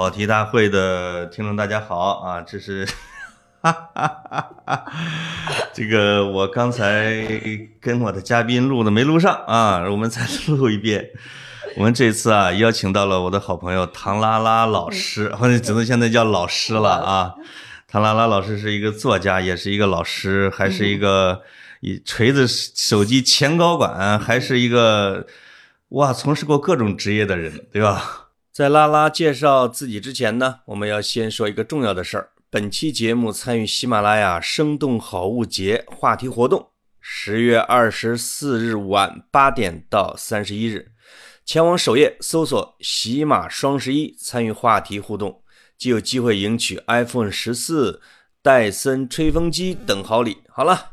跑题大会的听众大家好啊，这是，哈哈哈哈这个我刚才跟我的嘉宾录的没录上啊，我们再 录一遍。我们这次啊邀请到了我的好朋友唐拉拉老师，或者只能现在叫老师了啊。唐拉拉老师是一个作家，也是一个老师，还是一个以锤子手机前高管，还是一个哇从事过各种职业的人，对吧？在拉拉介绍自己之前呢，我们要先说一个重要的事儿。本期节目参与喜马拉雅“生动好物节”话题活动，十月二十四日晚八点到三十一日，前往首页搜索“喜马双十一”，参与话题互动，即有机会赢取 iPhone 十四、戴森吹风机等好礼。好了，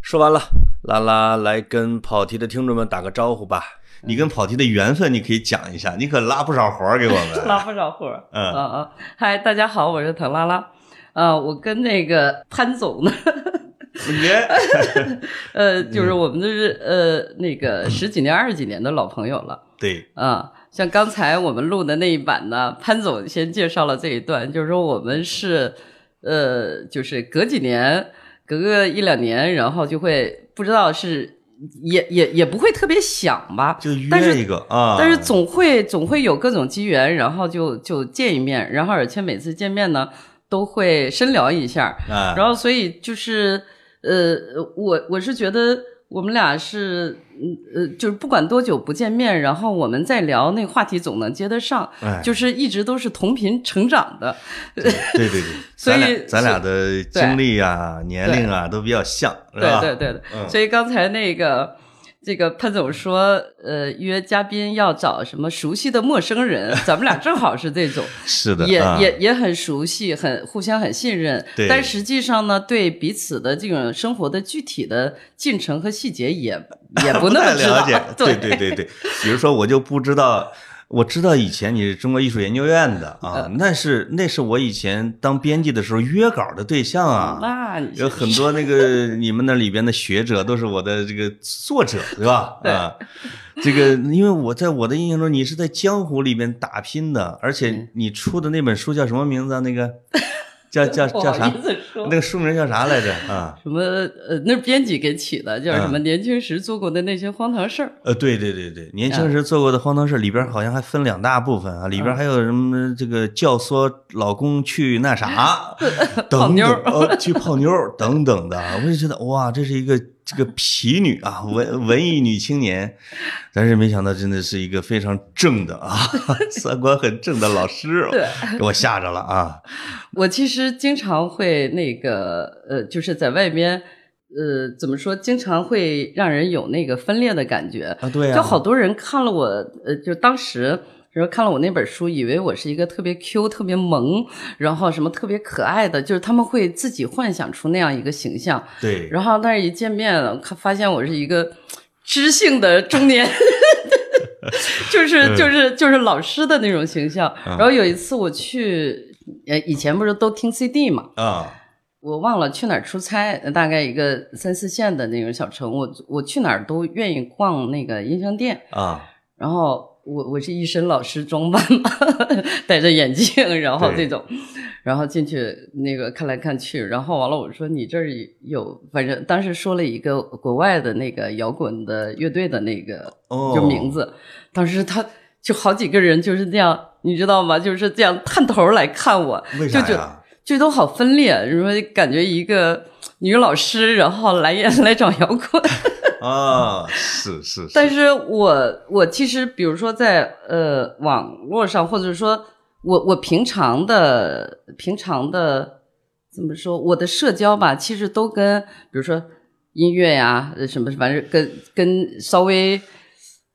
说完了，拉拉来跟跑题的听众们打个招呼吧。你跟跑题的缘分，你可以讲一下，你可拉不少活儿给我们，拉不少活儿。嗯啊啊，嗨，大家好，我是唐拉拉。啊，我跟那个潘总呢，耶，呃，就是我们都是呃那个十几年、二十几年的老朋友了。对，啊，像刚才我们录的那一版呢，潘总先介绍了这一段，就是说我们是呃，就是隔几年，隔个一两年，然后就会不知道是也也也不会特别想吧，就但是约一个啊，但是总会总会有各种机缘，然后就就见一面，然后而且每次见面呢都会深聊一下，啊，然后所以就是呃，我我是觉得我们俩是嗯呃，就是不管多久不见面，然后我们再聊那个话题总能接得上，哎就是一直都是同频成长的，对对对，所以咱俩的经历啊、年龄啊都比较像？对对对对，嗯所以刚才那个。这个潘总说，呃，约嘉宾要找什么熟悉的陌生人，咱们俩正好是这种，是的，也啊也也很熟悉，很互相很信任。对但实际上呢，对彼此的这种生活的具体的进程和细节也也不那么知道。了解，对对对对对，比如说我就不知道。我知道以前你是中国艺术研究院的啊，嗯那是那是我以前当编辑的时候约稿的对象啊，那有很多那个 你们那里边的学者都是我的这个作者，对吧？啊，这个因为我在我的印象中你是在江湖里边打拼的，而嗯且你出的那本书叫什么名字啊？那个叫叫叫啥？那个书名叫啥来着？啊，什么呃，那编辑给起的，叫什么？嗯年轻时做过的那些荒唐事儿。呃，对对对对，年轻时做过的荒唐事里边好像还分两大部分啊，里边还有什么这个教唆老公去那啥，等等妞去泡妞儿等等的，我就觉得哇，这是一个这个痞女啊，文文艺女青年，但是没想到真的是一个非常正的啊，三观很正的老师，对给我吓着了啊，我其实经常会那个呃，就是在外边。呃，怎么说？经常会让人有那个分裂的感觉。啊对啊，就好多人看了我，呃，就当时，然后看了我那本书，以为我是一个特别 Q、特别萌，然后什么特别可爱的，就是他们会自己幻想出那样一个形象。对，然后，但是一见面了，看发现我是一个知性的中年，就是就是就是老师的那种形象。然后有一次我去，呃，以前不是都听 CD 嘛，啊，我忘了去哪儿出差，大概一个三四线的那种小城，我我去哪儿都愿意逛那个音像店。啊，然后我我是一身老师装扮嘛，戴着眼镜，然后这种，然后进去那个看来看去，然后完了我说你这儿有，反正当时说了一个国外的那个摇滚的乐队的那个哦就名字，当时他就好几个人就是这样，你知道吗？就是这样探头来看我，为就就啥呀？就都好分裂，你说感觉一个女老师，然后来来找摇滚。啊，是是是，但是我我其实比如说在呃网络上，或者说我我平常的平常的怎么说，我的社交吧，其实都跟比如说音乐呀，呃什么反正跟跟稍微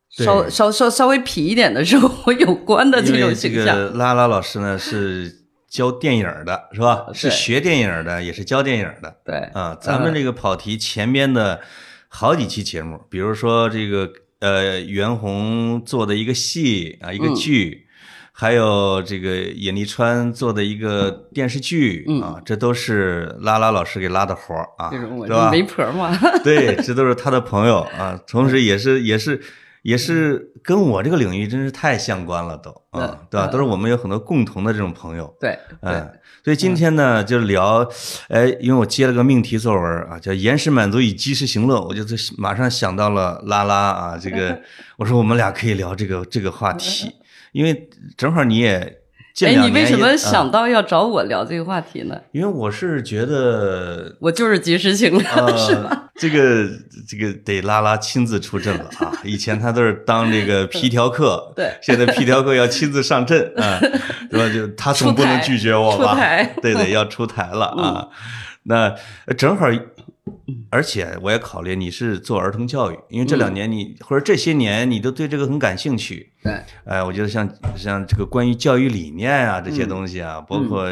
稍稍稍稍微皮一点的生活有关的这个形象。拉拉老师呢是教电影的，是吧？是学电影的，也是教电影的对，啊。咱们这个跑题前边的好几期节目，比如说这个呃袁弘做的一个戏啊，一个嗯剧。还有这个尹丽川做的一个电视剧、嗯啊，这都是拉拉老师给拉的活儿啊，是吧？媒婆嘛，对，这都是他的朋友啊，同时也是也是也是跟我这个领域真是太相关了，都啊嗯，对吧？嗯。都是我们有很多共同的这种朋友。对对。嗯，所以今天呢，就聊，哎，因为我接了个命题作文啊，叫“延时满足与及时行乐”，我就马上想到了拉拉啊，这个，我说我们俩可以聊这个这个话题，因为正好你也近哎，你为什么啊想到要找我聊这个话题呢？因为我是觉得 我就是及时行乐，是吧？呃，这个这个得拉拉亲自出阵了啊！以前他都是当这个皮条客，对现在皮条客要亲自上阵啊，对吧？就他总不能拒绝我吧？出台对对，要出台了啊！那呃正好，而且我也考虑你是做儿童教育，因为这两年你、或者这些年你都对这个很感兴趣，对，哎，我觉得像像这个关于教育理念啊这些嗯东西啊，包括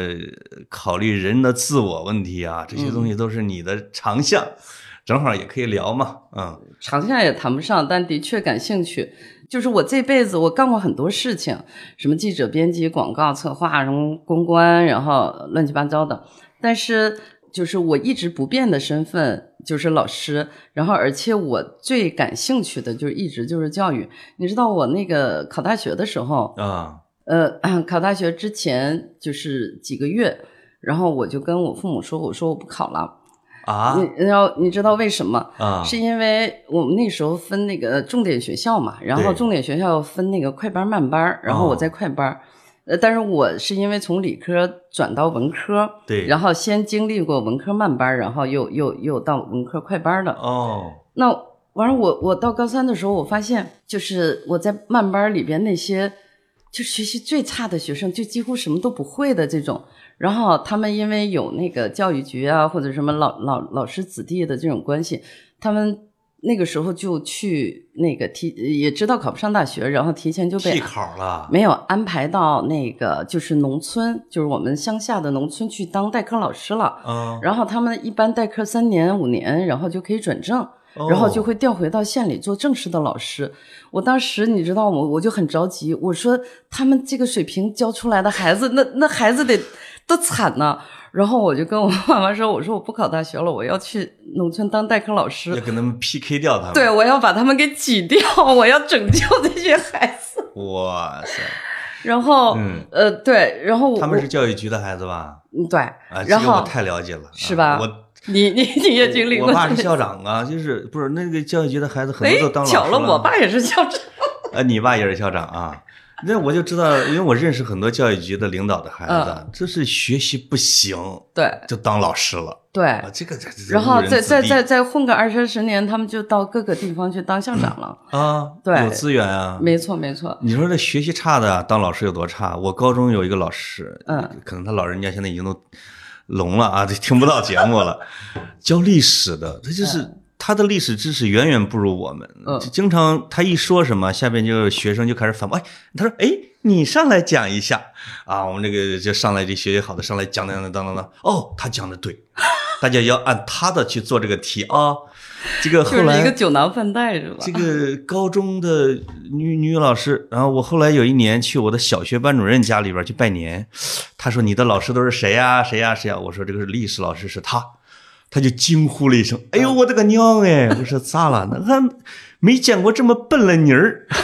考虑人的自我问题啊，这些东西都是你的长项，正好也可以聊嘛，嗯。长项也谈不上，但的确感兴趣。就是我这辈子我干过很多事情，什么记者、编辑、广告策划，什么公关，然后乱七八糟的。但是就是我一直不变的身份就是老师，然后而且我最感兴趣的就是一直就是教育。你知道我那个考大学的时候，啊呃，考大学之前就是几个月，然后我就跟我父母说，我说我不考了。啊你然后你知道为什么？啊是因为我们那时候分那个重点学校嘛，然后重点学校分那个快班慢班，然后我在快班，呃，但是我是因为从理科转到文科，对，然后先经历过文科慢班，然后又又又到文科快班的。哦那完了，我我到高三的时候，我发现就是我在慢班里边那些就学习最差的学生，就几乎什么都不会的这种。然后他们因为有那个教育局啊，或者什么老老老师子弟的这种关系，他们那个时候就去那个提，也知道考不上大学，然后提前就被替考了，没有安排到那个就是农村，就是我们乡下的农村去当代课老师了。嗯，然后他们一般代课三年五年，然后就可以转正。哦然后就会调回到县里做正式的老师。我当时你知道吗？我就很着急，我说他们这个水平教出来的孩子，那那孩子得多惨呐！然后我就跟我爸妈说，我说我不考大学了，我要去农村当代课老师要师。跟他们 PK 掉他们，对，我要把他们给挤掉，我要拯救这些孩子。哇塞，然后，嗯呃，对，然后他们是教育局的孩子吧？嗯对，啊，这然后个我太了解了，是吧啊我你你你也经历过我爸是校长啊，就是不是那个教育局的孩子很哎多都当老师了巧了，我爸也是校长。啊，你爸也是校长啊？那我就知道，因为我认识很多教育局的领导的孩子，嗯这是学习不行对就当老师了对，啊，这个这这然后再再再再混个二三十年，他们就到各个地方去当校长了。啊，对有资源啊。没错没错，你说这学习差的当老师有多差？我高中有一个老师，嗯，可能他老人家现在已经都聋了啊，就听不到节目了。教历史的，他就是他的历史知识远远不如我们，嗯。经常他一说什么，下边就有学生就开始反驳，哎，他说，哎，你上来讲一下。啊，我们这个就上来这学习好的上来讲讲讲讲讲，哦，他讲的对，大家要按他的去做这个题啊。这个后来就是一个酒囊饭袋是吧？这个高中的女女老师，然后我后来有一年去我的小学班主任家里边去拜年，他说你的老师都是谁呀、谁呀、谁呀、我说这个是历史老师，是他，他就惊呼了一声：“哎呦我的个娘哎！” 我说咋了？那还没见过这么笨的妮儿。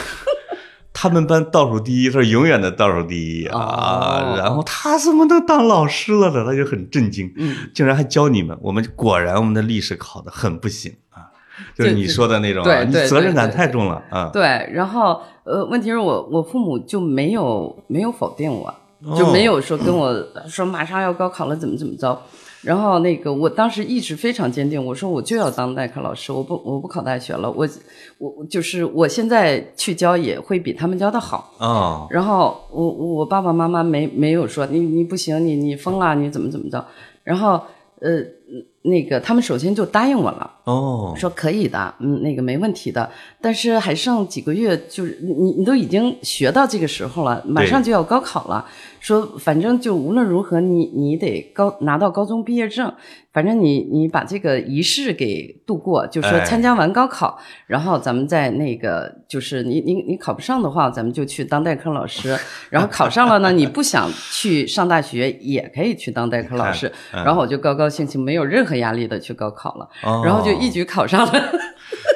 他们班倒数第一，他是永远的倒数第一啊！哦然后他怎么能当老师了呢？他就很震惊，嗯，竟然还教你们。我们果然我们的历史考得很不行啊，就是你说的那种、你责任感太重了啊。对，然后呃，问题是我我父母就没有没有否定我，哦就没有说跟我说马上要高考了怎么怎么着。然后那个我当时意志非常坚定，我说我就要当代课老师，我不我不考大学了，我我就是我现在去教也会比他们教的好。哦，然后我我爸爸妈妈没没有说你你不行，你你疯了，你怎么怎么着。然后呃那个他们首先就答应我了。哦，说可以的，嗯，那个没问题的，但是还剩几个月，就是你你你都已经学到这个时候了，马上就要高考了，说反正就无论如何你你得高拿到高中毕业证，反正你你把这个仪式给度过，就说哎。参加完高考，然后咱们再那个就是你你你考不上的话，咱们就去当代课老师，然后考上了呢，你不想去上大学也可以去当代课 老师，嗯。然后我就高高兴兴没有任何压力的去高考了。哦。然后就一举考上了。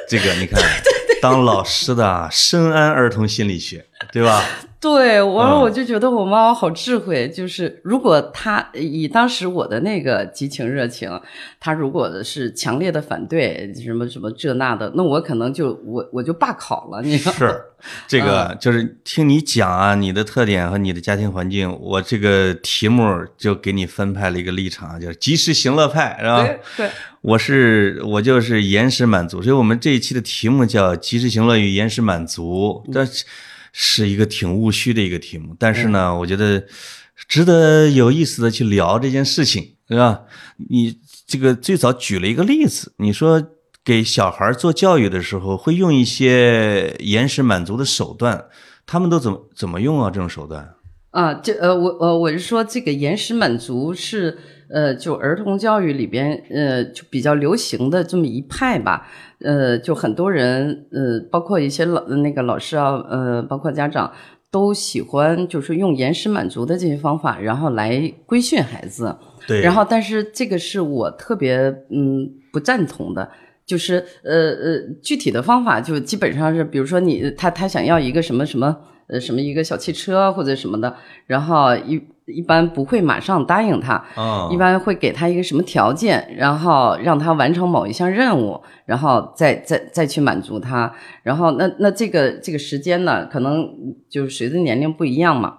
这个你看，当老师的啊深谙儿童心理学，对吧？对，我嗯我就觉得我妈妈好智慧，就是如果她以当时我的那个激情热情，她如果是强烈的反对什么什么这那的，那我可能就我我就罢考了，你？是，这个嗯就是听你讲啊，你的特点和你的家庭环境，我这个题目就给你分派了一个立场，就是及时行乐派，是吧？对对，我是我就是延时满足，所以我们这一期的题目叫“及时行乐与延时满足”，这是一个挺务虚的一个题目，但是呢，我觉得值得有意思的去聊这件事情，对吧？你这个最早举了一个例子，你说给小孩做教育的时候会用一些延时满足的手段，他们都怎么怎么用啊？这种手段？啊，这呃，我呃，我是说这个延时满足是呃，就儿童教育里边呃，就比较流行的这么一派吧。呃，就很多人呃，包括一些老那个老师啊，呃，包括家长都喜欢就是用延时满足的这些方法，然后来规训孩子。对，然后，但是这个是我特别嗯不赞同的，就是呃呃具体的方法就基本上是，比如说你他他想要一个什么什么呃什么一个小汽车或者什么的，然后一一般不会马上答应他，啊，一般会给他一个什么条件，然后让他完成某一项任务，然后再再再去满足他。然后那那这个这个时间呢，可能就是随着年龄不一样嘛，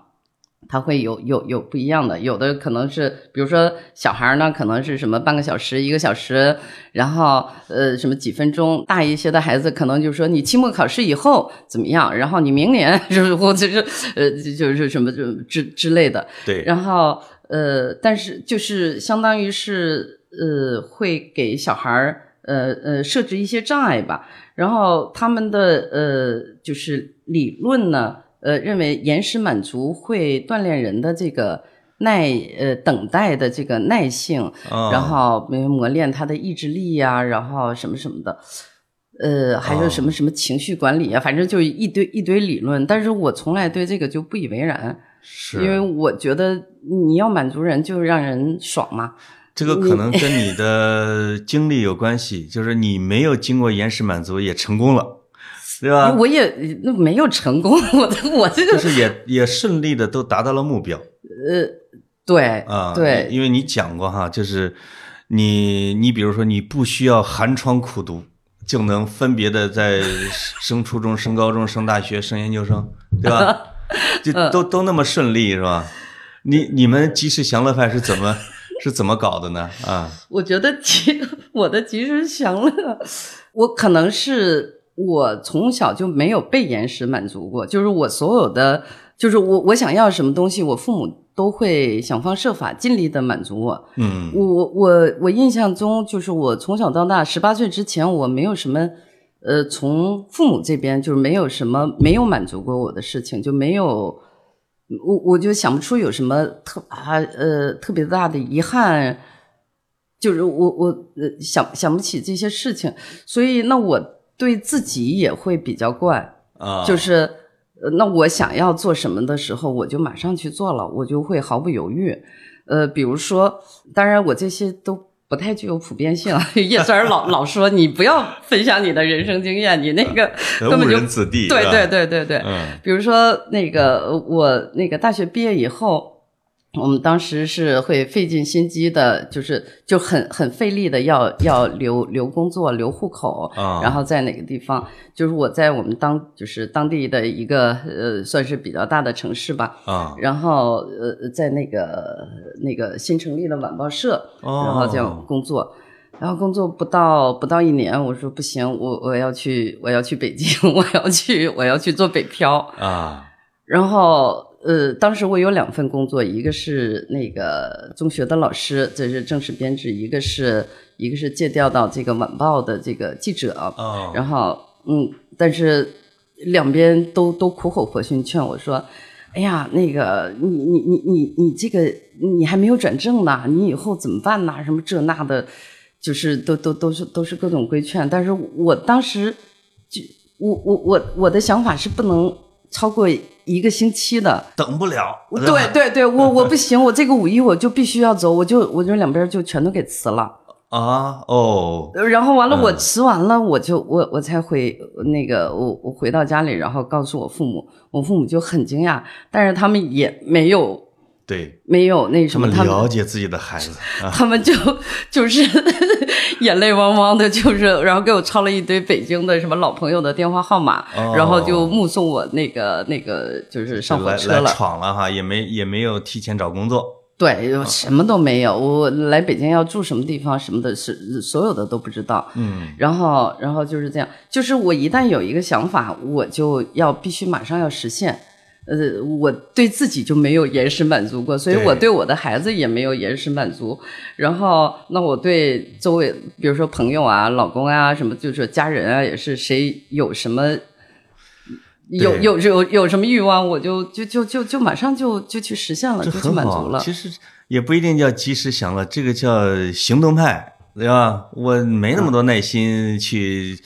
他会有有有不一样的。有的可能是，比如说小孩呢，可能是什么半个小时、一个小时，然后呃什么几分钟。大一些的孩子可能就是说你期末考试以后怎么样，然后你明年 就是或者是呃就是什么就之之类的。对，然后呃，但是就是相当于是呃，会给小孩儿呃呃设置一些障碍吧。然后他们的呃就是理论呢，呃认为延时满足会锻炼人的这个耐呃等待的这个耐性，啊然后没磨练他的意志力呀、然后什么什么的。呃，还有什么什么情绪管理啊，反正就一堆一堆理论，但是我从来对这个就不以为然。是因为我觉得你要满足人，就让人爽嘛。这个可能跟你的经历有关系，就是你没有经过延时满足也成功了，对吧？我也那没有成功，我的我这个就是也也顺利的都达到了目标呃对啊。对因为你讲过哈，就是你你比如说你不需要寒窗苦读。就能分别的在升初中、升高中、升大学、升研究生，对吧？就 都都那么顺利，是吧？你你们及时享乐派是怎么是怎么搞的呢？啊，我觉得其 我的及时享乐，我可能是我从小就没有被延时满足过，就是我所有的，就是我我想要什么东西，我父母都会想方设法尽力的满足我。嗯我我我我印象中，就是我从小到大，十八岁之前，我没有什么，呃，从父母这边就是没有什么没有满足过我的事情，就没有，我我就想不出有什么特啊呃特别大的遗憾，就是我我呃想想不起这些事情，所以那我对自己也会比较惯，啊，就是，呃，那我想要做什么的时候，我就马上去做了，我就会毫不犹豫。呃，比如说，当然我这些都不太具有普遍性。叶三儿老 老说你不要分享你的人生经验，你那个根本误就人子弟，对对对对对。嗯比如说那个呃我那个大学毕业以后。我们当时是会费尽心机的，就是就很很费力的要要留留工作、留户口，啊，然后在哪个地方？就是我在我们当就是当地的一个呃，算是比较大的城市吧。啊，然后呃，在那个那个新成立的晚报社，哦然后这样工作。然后工作不到不到一年，我说不行，我我要去我要去北京，我要去我要去做北漂。啊然后呃，当时我有两份工作，一个是那个中学的老师，这是正式编制；一个是一个是借调到这个晚报的这个记者。哦，然后嗯，但是两边都都苦口婆心劝我说：“哎呀，那个你你你你你这个你还没有转正呢，你以后怎么办呢？什么这那的，就是都都都是都是各种规劝。但是我当时就我我我我的想法是不能超过一个星期的。等不了，对对对，我我不行，我这个五一我就必须要走，我就我就两边就全都给辞了。啊哦，然后完了，嗯我辞完了，我就我我才回那个我我回到家里，然后告诉我父母，我父母就很惊讶，但是他们也没有对没有那什么，他们了解自己的孩子啊，他们就 就是 眼泪汪汪的，就是然后给我抄了一堆北京的什么老朋友的电话号码，哦然后就目送我那个那个就是上火车了。闯了哈，也没也没有提前找工作。对，什么都没有。我来北京要住什么地方什么的，是所有的都不知道。嗯，然后，然后就是这样，就是我一旦有一个想法，我就要必须马上要实现。呃，我对自己就没有延时满足过，所以我对我的孩子也没有延时满足。然后，那我对周围，比如说朋友啊、老公啊什么，就是家人啊，也是谁有什么。有有有有什么欲望，我就就就就就马上就就去实现了，就去。满足了。其实也不一定叫及时享乐，这个叫行动派，对吧？我没那么多耐心去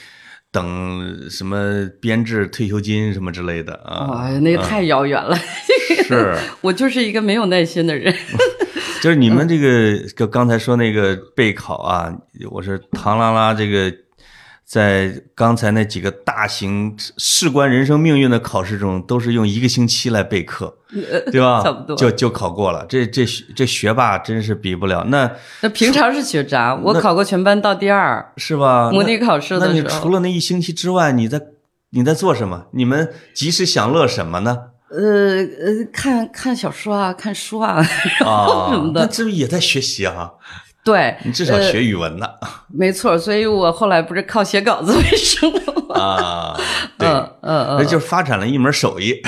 等什么编制退休金什么之类的啊。哇，那个太遥远了。是，我就是一个没有耐心的人。就是你们这个，就刚才说那个备考啊，我是唐拉拉这个，在刚才那几个大型事关人生命运的考试中，都是用一个星期来备课，对吧？差不多就就考过了。这这这学霸真是比不了，那那平常是学渣，我考过全班到第二。是吧？模拟考试的时候那你除了那一星期之外，你在你在做什么？你们及时享乐什么呢？呃呃，看看小说啊，看书啊，啊，什么的那这不也在学习啊？对，你至少呃学语文呢。没错，所以我后来不是靠写稿子为生了吗？啊，对。嗯嗯嗯，那就发展了一门手艺。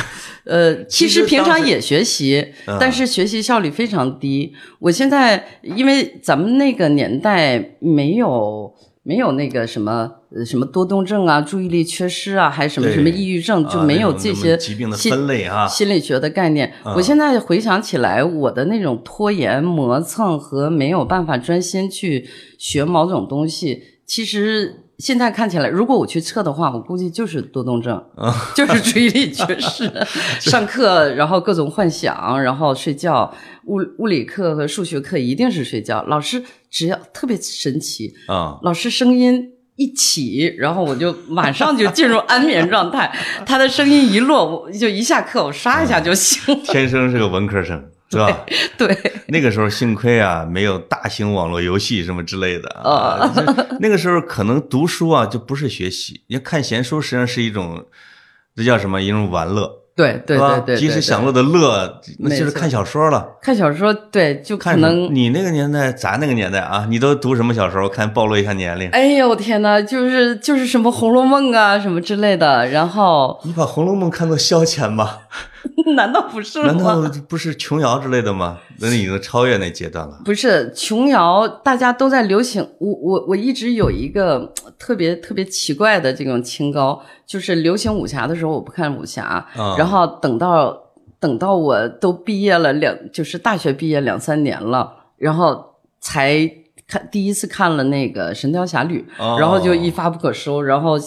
呃，其其实实平常也学习，嗯但是学习效率非常低。我现在因为咱们那个年代没有没有那个什么呃什么多动症啊、注意力缺失啊，还是什么什么抑郁症，就啊没有这些疾病的分类啊心理学的概念。我现在回想起来，我的那种拖延、磨蹭和没有办法专心去学某种东西，其实。现在看起来，如果我去测的话，我估计就是多动症，就是注意力缺失。上课，然后各种幻想，然后睡觉。物物理课和数学课一定是睡觉。老师只要特别神奇，啊，老师声音一起，然后我就马上就进入安眠状态。他的声音一落，我就一下课，我刷一下就醒了。天生是个文科生，是吧？对，那个时候幸亏啊，没有大型网络游戏什么之类的啊。就那个时候可能读书啊，就不是学习，你看闲书实际上是一种，这叫什么？一种玩乐，对对吧对对，及时享乐的乐，那就是看小说了。看小说，对，就可看什么能。你那个年代，咱那个年代啊，你都读什么小说？我看暴露一下年龄。哎呦天呐，就是就是什么《红楼梦》啊，什么之类的，然后你把《红楼梦》看作消遣吧？难道不是难？道不是琼瑶之类的吗？那已经超越那阶段了。不是琼瑶，大家都在流行。我我我一直有一个呃 特别特别奇怪的这种清高，就是流行武侠的时候我不看武侠，啊然后等到等到我都毕业了两，就是大学毕业两三年了，然后才看第一次看了那个《神雕侠侣》哦然后就一发不可收，然后呃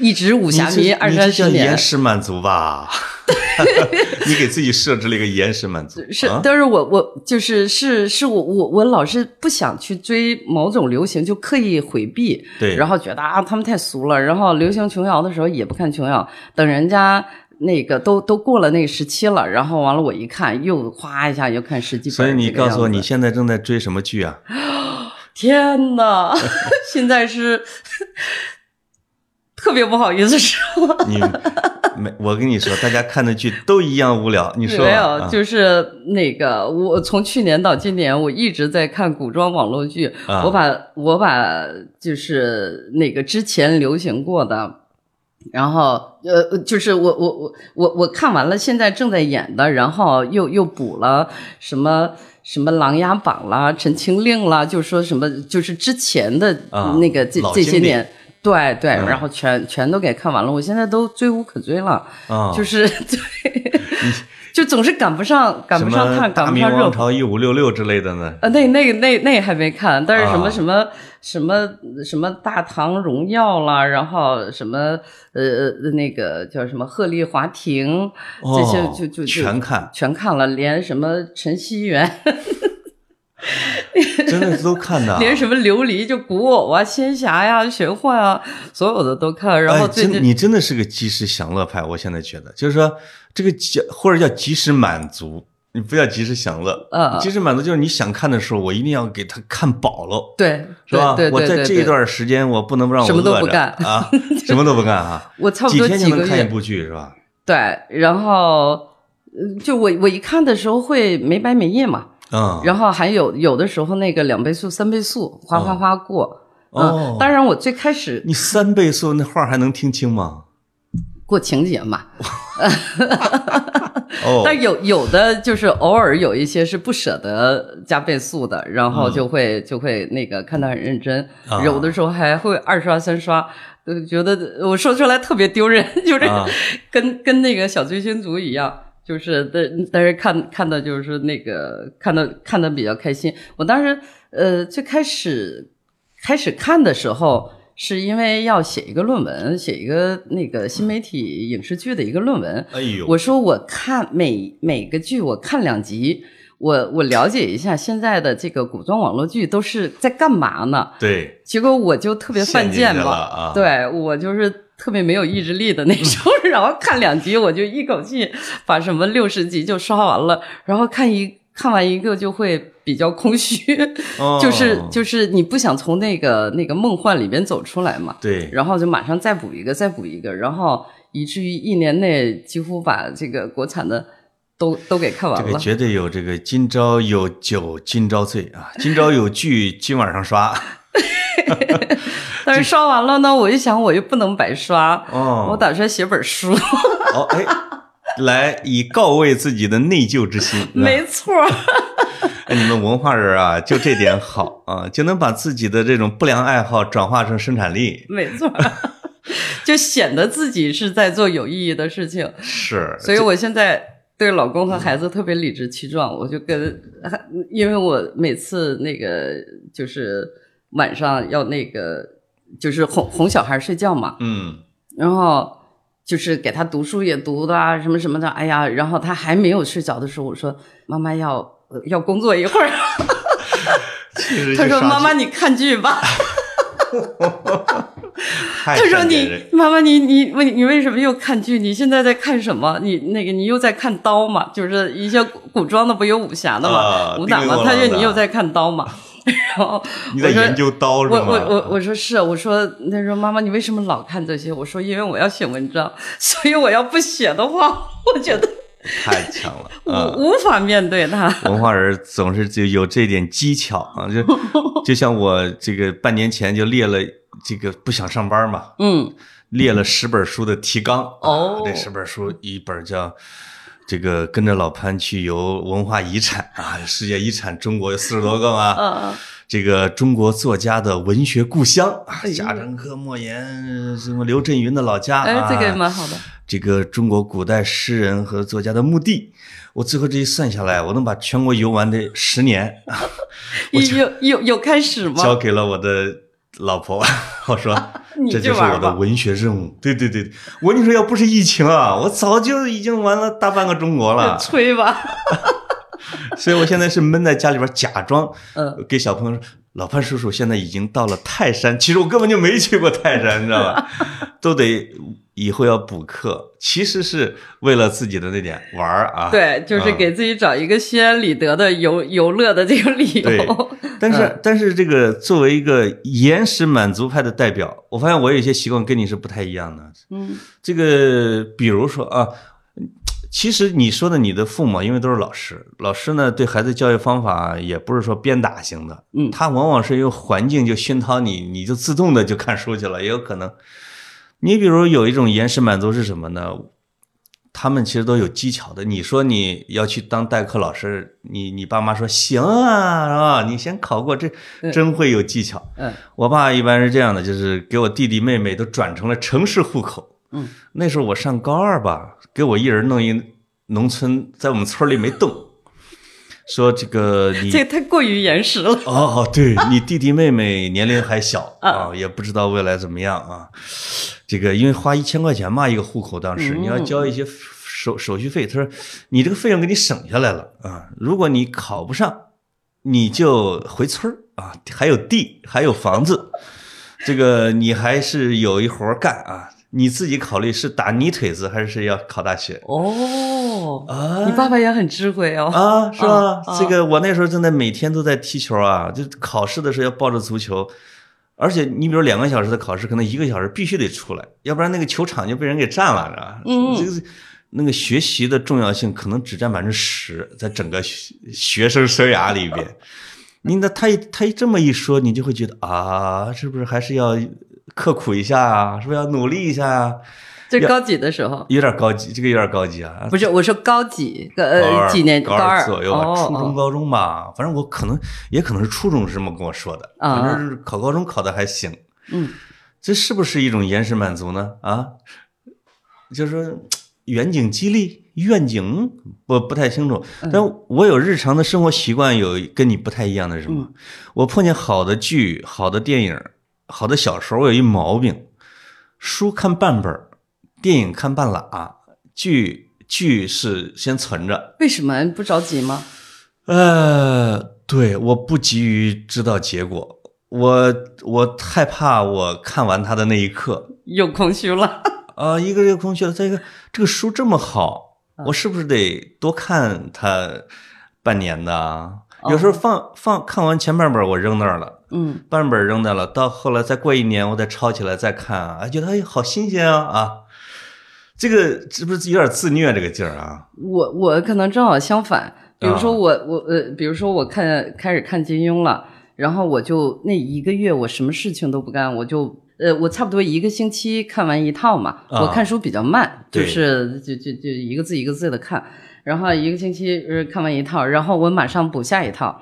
一直武侠迷二三十年延。时满足吧？你给自己设置了一个延时满足，是啊，但是我我就是是是我我我老是不想去追某种流行，就刻意回避，对，然后觉得啊他们太俗了，然后流行琼瑶的时候也不看琼瑶，等人家那个都都过了那个时期了，然后完了我一看又哗一下又看十几本，所以你告诉我，你现在正在追什么剧啊？天哪，现在是 特别不好意思说。你没，我跟你说，大家看的剧都一样无聊。你说没有，啊就是那个，我从去年到今年，我一直在看古装网络剧。啊我把我把就是那个之前流行过的，然后呃，就是我我我我我看完了，现在正在演的，然后又又补了什么。什么《琅琊榜》啦，《陈情令》啦，就说什么，就是之前的啊那个这、这些年，对对，嗯然后全全都给看完了，我现在都追无可追了。啊，就是 对，就总是赶不上，赶不上看，赶不上热乎。王朝一五六六之类的呢？呃，那那个那那还没看，但是什么啊什么、什么什么大唐荣耀啦，然后什么呃那个叫什么鹤唳华亭，这些哦就就就全看。全看了，连什么陈希元。真的都看的啊。连什么琉璃就古偶啊、仙侠呀、玄幻啊，所有的都看。然后哎，真最近、你真的是个及时享乐派，我现在觉得，就是说这个叫或者叫及时满足，你不要及时享乐。嗯及时满足就是你想看的时候，我一定要给他看饱了。对是吧？我在这一段时间，我不能让我什么都不干啊，什么都不干啊，我差不几天就多几个月能看一部剧是吧？对，然后呃就我我一看的时候会没白没夜嘛，嗯，然后还有有的时候那个两倍速、三倍速，哗哗哗过。哦嗯，当然我最开始你三倍速那话还能听清吗？过情节嘛，哦，但有有的就是偶尔有一些是不舍得加倍速的，然后就会、就会那个看得很认真，有的时候还会二刷三刷，呃，觉得我说出来特别丢人，就是啊 跟、跟那个小追星族一样。就是但但是看看的就是那个看的看的比较开心。我当时呃最开始开始看的时候，是因为要写一个论文，写一个那个新媒体影视剧的一个论文。哎呦，我说我看每每个剧我看两集，我我了解一下现在的这个古装网络剧都是在干嘛呢？对，结果我就特别犯贱吧，啊对我就是特别没有意志力的那种，然后看两集我就一口气把什么六十集就刷完了，然后看一看完一个就会比较空虚，哦 就是就是你不想从那个那个梦幻里边走出来嘛，对，然后就马上再补一个，再补一个，然后以至于一年内几乎把这个国产的都都给看完了。这个绝对有这个今朝有酒今朝醉啊，今朝有剧今晚上刷 但是刷完了呢，我一想我又不能白刷，哦我打算写本书。哦哎，来以告慰自己的内疚之心，没错你们文化人啊，就这点好啊，就能把自己的这种不良爱好转化成生产力。没错儿，就显得自己是在做有意义的事情。是，所以我现在对老公和孩子特别理直气壮，我就跟，因为我每次那个就是晚上要那个就是哄哄小孩睡觉嘛，嗯，然后就是给他读书也读的啊，什么什么的，哎呀，然后他还没有睡着的时候，我说妈妈要呃要工作一会儿，他说妈妈你看剧吧，太他说你妈妈你你为你为什么又看剧？你现在在看什么？你那个你又在看刀嘛？就是一些古古装的不有武侠的嘛，啊武打嘛？他说你又在看刀嘛？然后 你在研究刀是吗？我我我我说是，我说他说妈妈你为什么老看这些？我说因为我要写文章，所以我要不写的话，我觉得太强了无、啊！无法面对他。文化人总是就有这点技巧啊，就 就像我这个半年前就列了这个不想上班嘛，嗯列了十本书的提纲。哦啊这十本书一本叫这个跟着老潘去游文化遗产啊，世界遗产中国有四十多个嘛。呃这个中国作家的文学故乡贾樟柯、莫言，什么刘震云的老家哎啊，，这个也蛮好的。这个中国古代诗人和作家的墓地，我最后这一算下来，我能把全国游玩的十年，我就有有有开始吗？交给了我的老婆。我说 这就是我的文学任务。对对对，我跟你说，要不是疫情啊，我早就已经玩了大半个中国了。吹吧。所以我现在是闷在家里边，假装嗯给小朋友说。老潘叔叔现在已经到了泰山，其实我根本就没去过泰山，你知道吧？都得以后要补课，其实是为了自己的那点玩儿啊。对，就是啊给自己找一个心安理得的游游乐的这个理对由。但是，但是这个作为一个延时满足派的代表，我发现我有一些习惯跟你是不太一样的。嗯这个，比如说啊，其实你说的你的父母，因为都是老师，老师呢对孩子教育方法也不是说鞭打型的，嗯他往往是用环境就熏陶你，你就自动的就看书去了，也有可能。你比如有一种延时满足是什么呢？他们其实都有技巧的。你说你要去当代课老师，你你爸妈说行啊，是吧？你先考过，这真会有技巧。嗯我爸一般是这样的，就是给我弟弟妹妹都转成了城市户口。嗯，那时候我上高二吧，给我一人弄一农村，在我们村里没动，说这个你这太过于严实了。哦哦，对你弟弟妹妹年龄还小啊，也不知道未来怎么样啊。这个因为花一千块钱嘛，一个户口当时你要交一些手手续费，他说你这个费用给你省下来了啊。如果你考不上，你就回村儿啊，还有地，还有房子，这个你还是有一活儿干啊。你自己考虑是打泥腿子还是要考大学哦，啊？你爸爸也很智慧哦。啊，是吧？啊这个我那时候真的每天都在踢球啊，就考试的时候要抱着足球，而且你比如两个小时的考试，可能一个小时必须得出来，要不然那个球场就被人给占了，是吧？嗯这个那个学习的重要性可能只占百分之十，在整个学学生生涯里边。你那他一他一这么一说，你就会觉得啊，是不是还是要刻苦一下啊？是不是要努力一下啊？这高几的时候？有点高级，这个有点高级啊。不是，我说高几，高呃，几年？高二左右吧，哦初中、高中吧，反正我可能也可能是初中是这么跟我说的，啊反正是考高中考的还行。嗯，这是不是一种延时满足呢？啊，就是说远景激励、愿景，我不太清楚。嗯但我有日常的生活习惯，有跟你不太一样的是什么？嗯我碰见好的剧、好的电影、好的小时候，我有一毛病：书看半本儿，电影看半拉，剧剧是先存着。为什么不着急吗？呃，对，我不急于知道结果，我我害怕我看完它的那一刻，又空虚了。啊，一个又空虚了，再一个这个书这么好，我是不是得多看它半年呢？有时候放放看完前半本我扔那儿了，嗯，半本扔掉了，到后来再过一年我再抄起来再看啊，哎觉得哎好新鲜啊啊！这个是不是有点自虐这个劲儿啊？我我可能正好相反，比如说啊我、我呃，比如说我看开始看金庸了，然后我就那一个月我什么事情都不干，我就呃我差不多一个星期看完一套嘛。啊我看书比较慢，就是就就就一个字一个字的看，然后一个星期呃看完一套，然后我马上补下一套。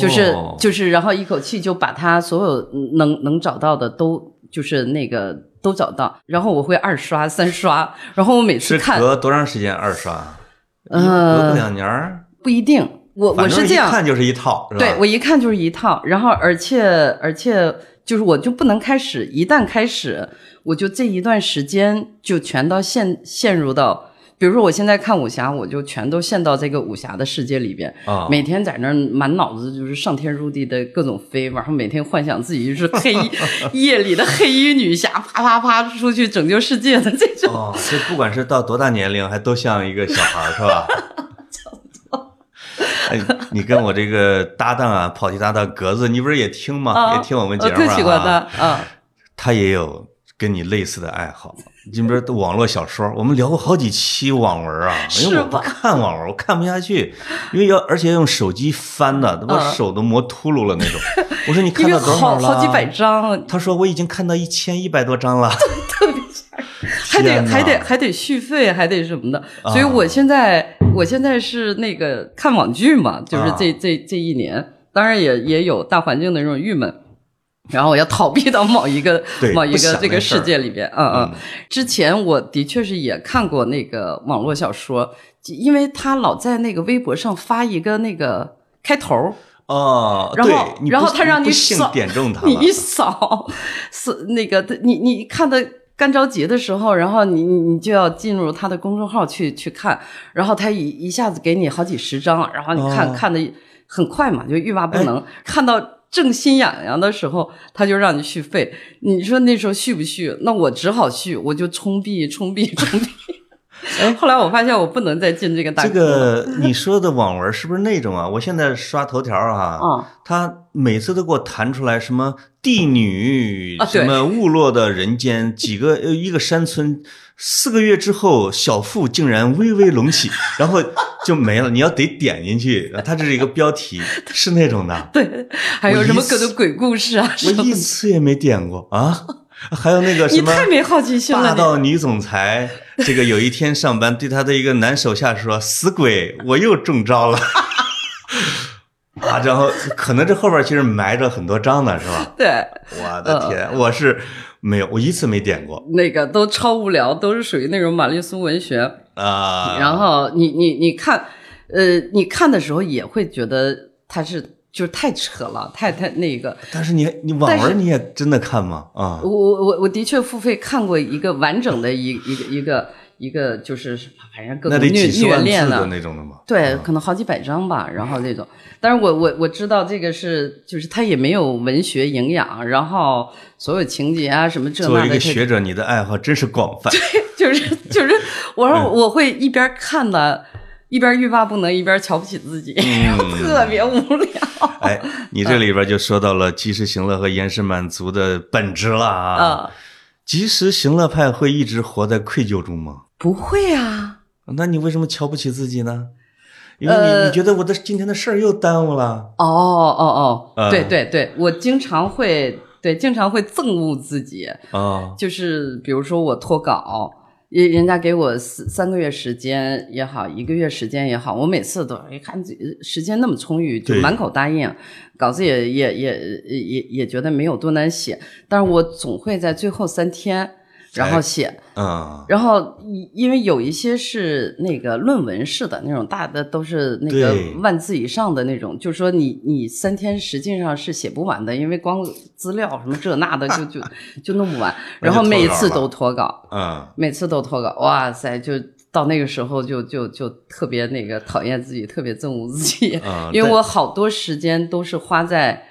就是、哦。就是，然后一口气就把他所有能能找到的都就是那个都找到，然后我会二刷三刷，然后我每次是看隔多长时间二刷？呃隔个两年儿，不一定，我我是这样，一看就是一套，对我一看就是一套，然后而且而且就是我就不能开始，一旦开始，我就这一段时间就全到陷陷入到，比如说我现在看武侠，我就全都陷到这个武侠的世界里边，啊，每天在那儿满脑子就是上天入地的各种飞，然后每天幻想自己就是黑衣 夜里的黑衣女侠，啪啪啪出去拯救世界的这种。哦，这不管是到多大年龄，还都像一个小孩，是吧？哎，你跟我这个搭档啊，跑题搭档格子，你不是也听吗？啊也听我们节我目啊？特喜欢他啊，他也有跟你类似的爱好。你比如网络小说，我们聊过好几期网文啊，因为我不看网文，我看不下去，因为要而且用手机翻的，我啊手都磨秃噜了那种。我说你看到多少了？好好几百章，他说我已经看到一千一百多章了。还得还得还得续费，还得什么的，啊所以我现在我现在是那个看网剧嘛，就是这、啊这这一年，当然也也有大环境的这种郁闷。然后我要逃避到某一个 某一个这个世界里边，嗯嗯嗯。之前我的确是也看过那个网络小说，因为他老在那个微博上发一个那个开头，哦，然后对然后他让你扫点中他，你一扫，是那个你你看的干着急的时候，然后你你你就要进入他的公众号去去看，然后他一一下子给你好几十张，然后你看、哦看的很快嘛，就欲罢不能，看到。正心痒痒的时候，他就让你续费。你说那时候续不续？那我只好续，我就充币、充币、充币。后来我发现我不能再进这个大这。个你说的网文是不是那种啊？我现在刷头条啊，啊他每次都给我弹出来什么帝女，啊什么误落的人间，几个呃一个山村，四个月之后小腹竟然微微隆起，然后就没了。你要得点进去，它这是一个标题，是那种的。对，还有什么各种鬼故事啊我一。次也没点过啊。还有那个 什么你太没好奇心了，霸道女总裁，这个有一天上班对他的一个男手下说：“死鬼，我又中招了。”啊，然后可能这后边其实埋着很多章呢，是吧？对。我的天，我是没有，我一次没点过那个都超无聊，都是属于那种玛丽苏文学。啊。然后你你你看，呃，你看的时候也会觉得它是就是太扯了，太太那个。但是你你网文你也真的看吗？啊我我我我的确付费看过一个完整的一一个一个一个就是反正各那种虐虐恋的，那种的吗？对，可能好几百张吧，然后那种。但是我我我知道这个是，就是它也没有文学营养，然后所有情节啊什么这作为那的，它一个学者，你的爱好真是广泛。对就是就是，我嗯说我会一边看的，一边欲罢不能，一边瞧不起自己，特别无聊。哎，你这里边就说到了及时行乐和延时满足的本质了啊。啊，及时行乐派会一直活在愧疚中吗？不会啊，那你为什么瞧不起自己呢？因为你、呃你觉得我的今天的事儿又耽误了。哦哦啊哦，对对对，我经常会对经常会憎恶自己，啊。就是比如说我脱稿，人人家给我三三个月时间也好，一个月时间也好，我每次都一看时间那么充裕，就满口答应，稿子也也也也也觉得没有多难写，但是我总会在最后三天。然后写，啊，然后因因为有一些是那个论文式的那种大的，都是那个万字以上的那种，就是说你你三天实际上是写不完的，因为光资料什么这那的就就 就弄不完，然后每次脱稿了都脱稿，嗯，每次都脱稿，哇塞，就到那个时候就就就特别那个讨厌自己，特别憎恶自己，啊。因为我好多时间都是花在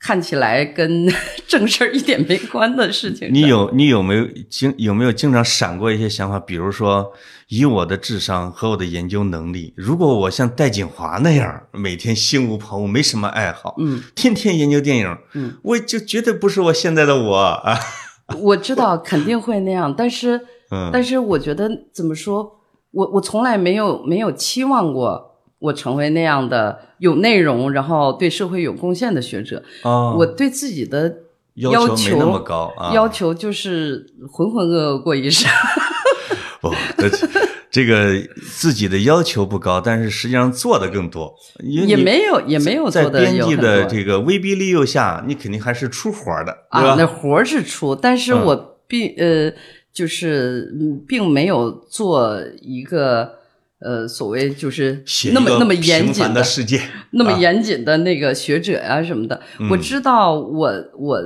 看起来跟 正事儿一点没关的事情。你有你有没有经有没有经常闪过一些想法？比如说，以我的智商和我的研究能力，如果我像戴锦华那样每天心无旁骛，没什么爱好，嗯，天天研究电影，嗯，我就绝对不是我现在的我啊。我知道肯定会那样，但是，嗯但是我觉得怎么说，我我从来没有没有期望过我成为那样的有内容，然后对社会有贡献的学者。啊，我对自己的要要求没那么高啊，要求就是浑浑噩噩过一生。不，这这个自己的要求不高，但是实际上做的更多，也你没有也没有在做的编辑的这个威逼利诱下，你肯定还是出活儿的，对啊，那吧？活儿是出，但是嗯我并、呃就是嗯并没有做一个呃所谓就是那么那么严谨的世界，那么啊。严谨的那个学者呀、什么的，我嗯知道我我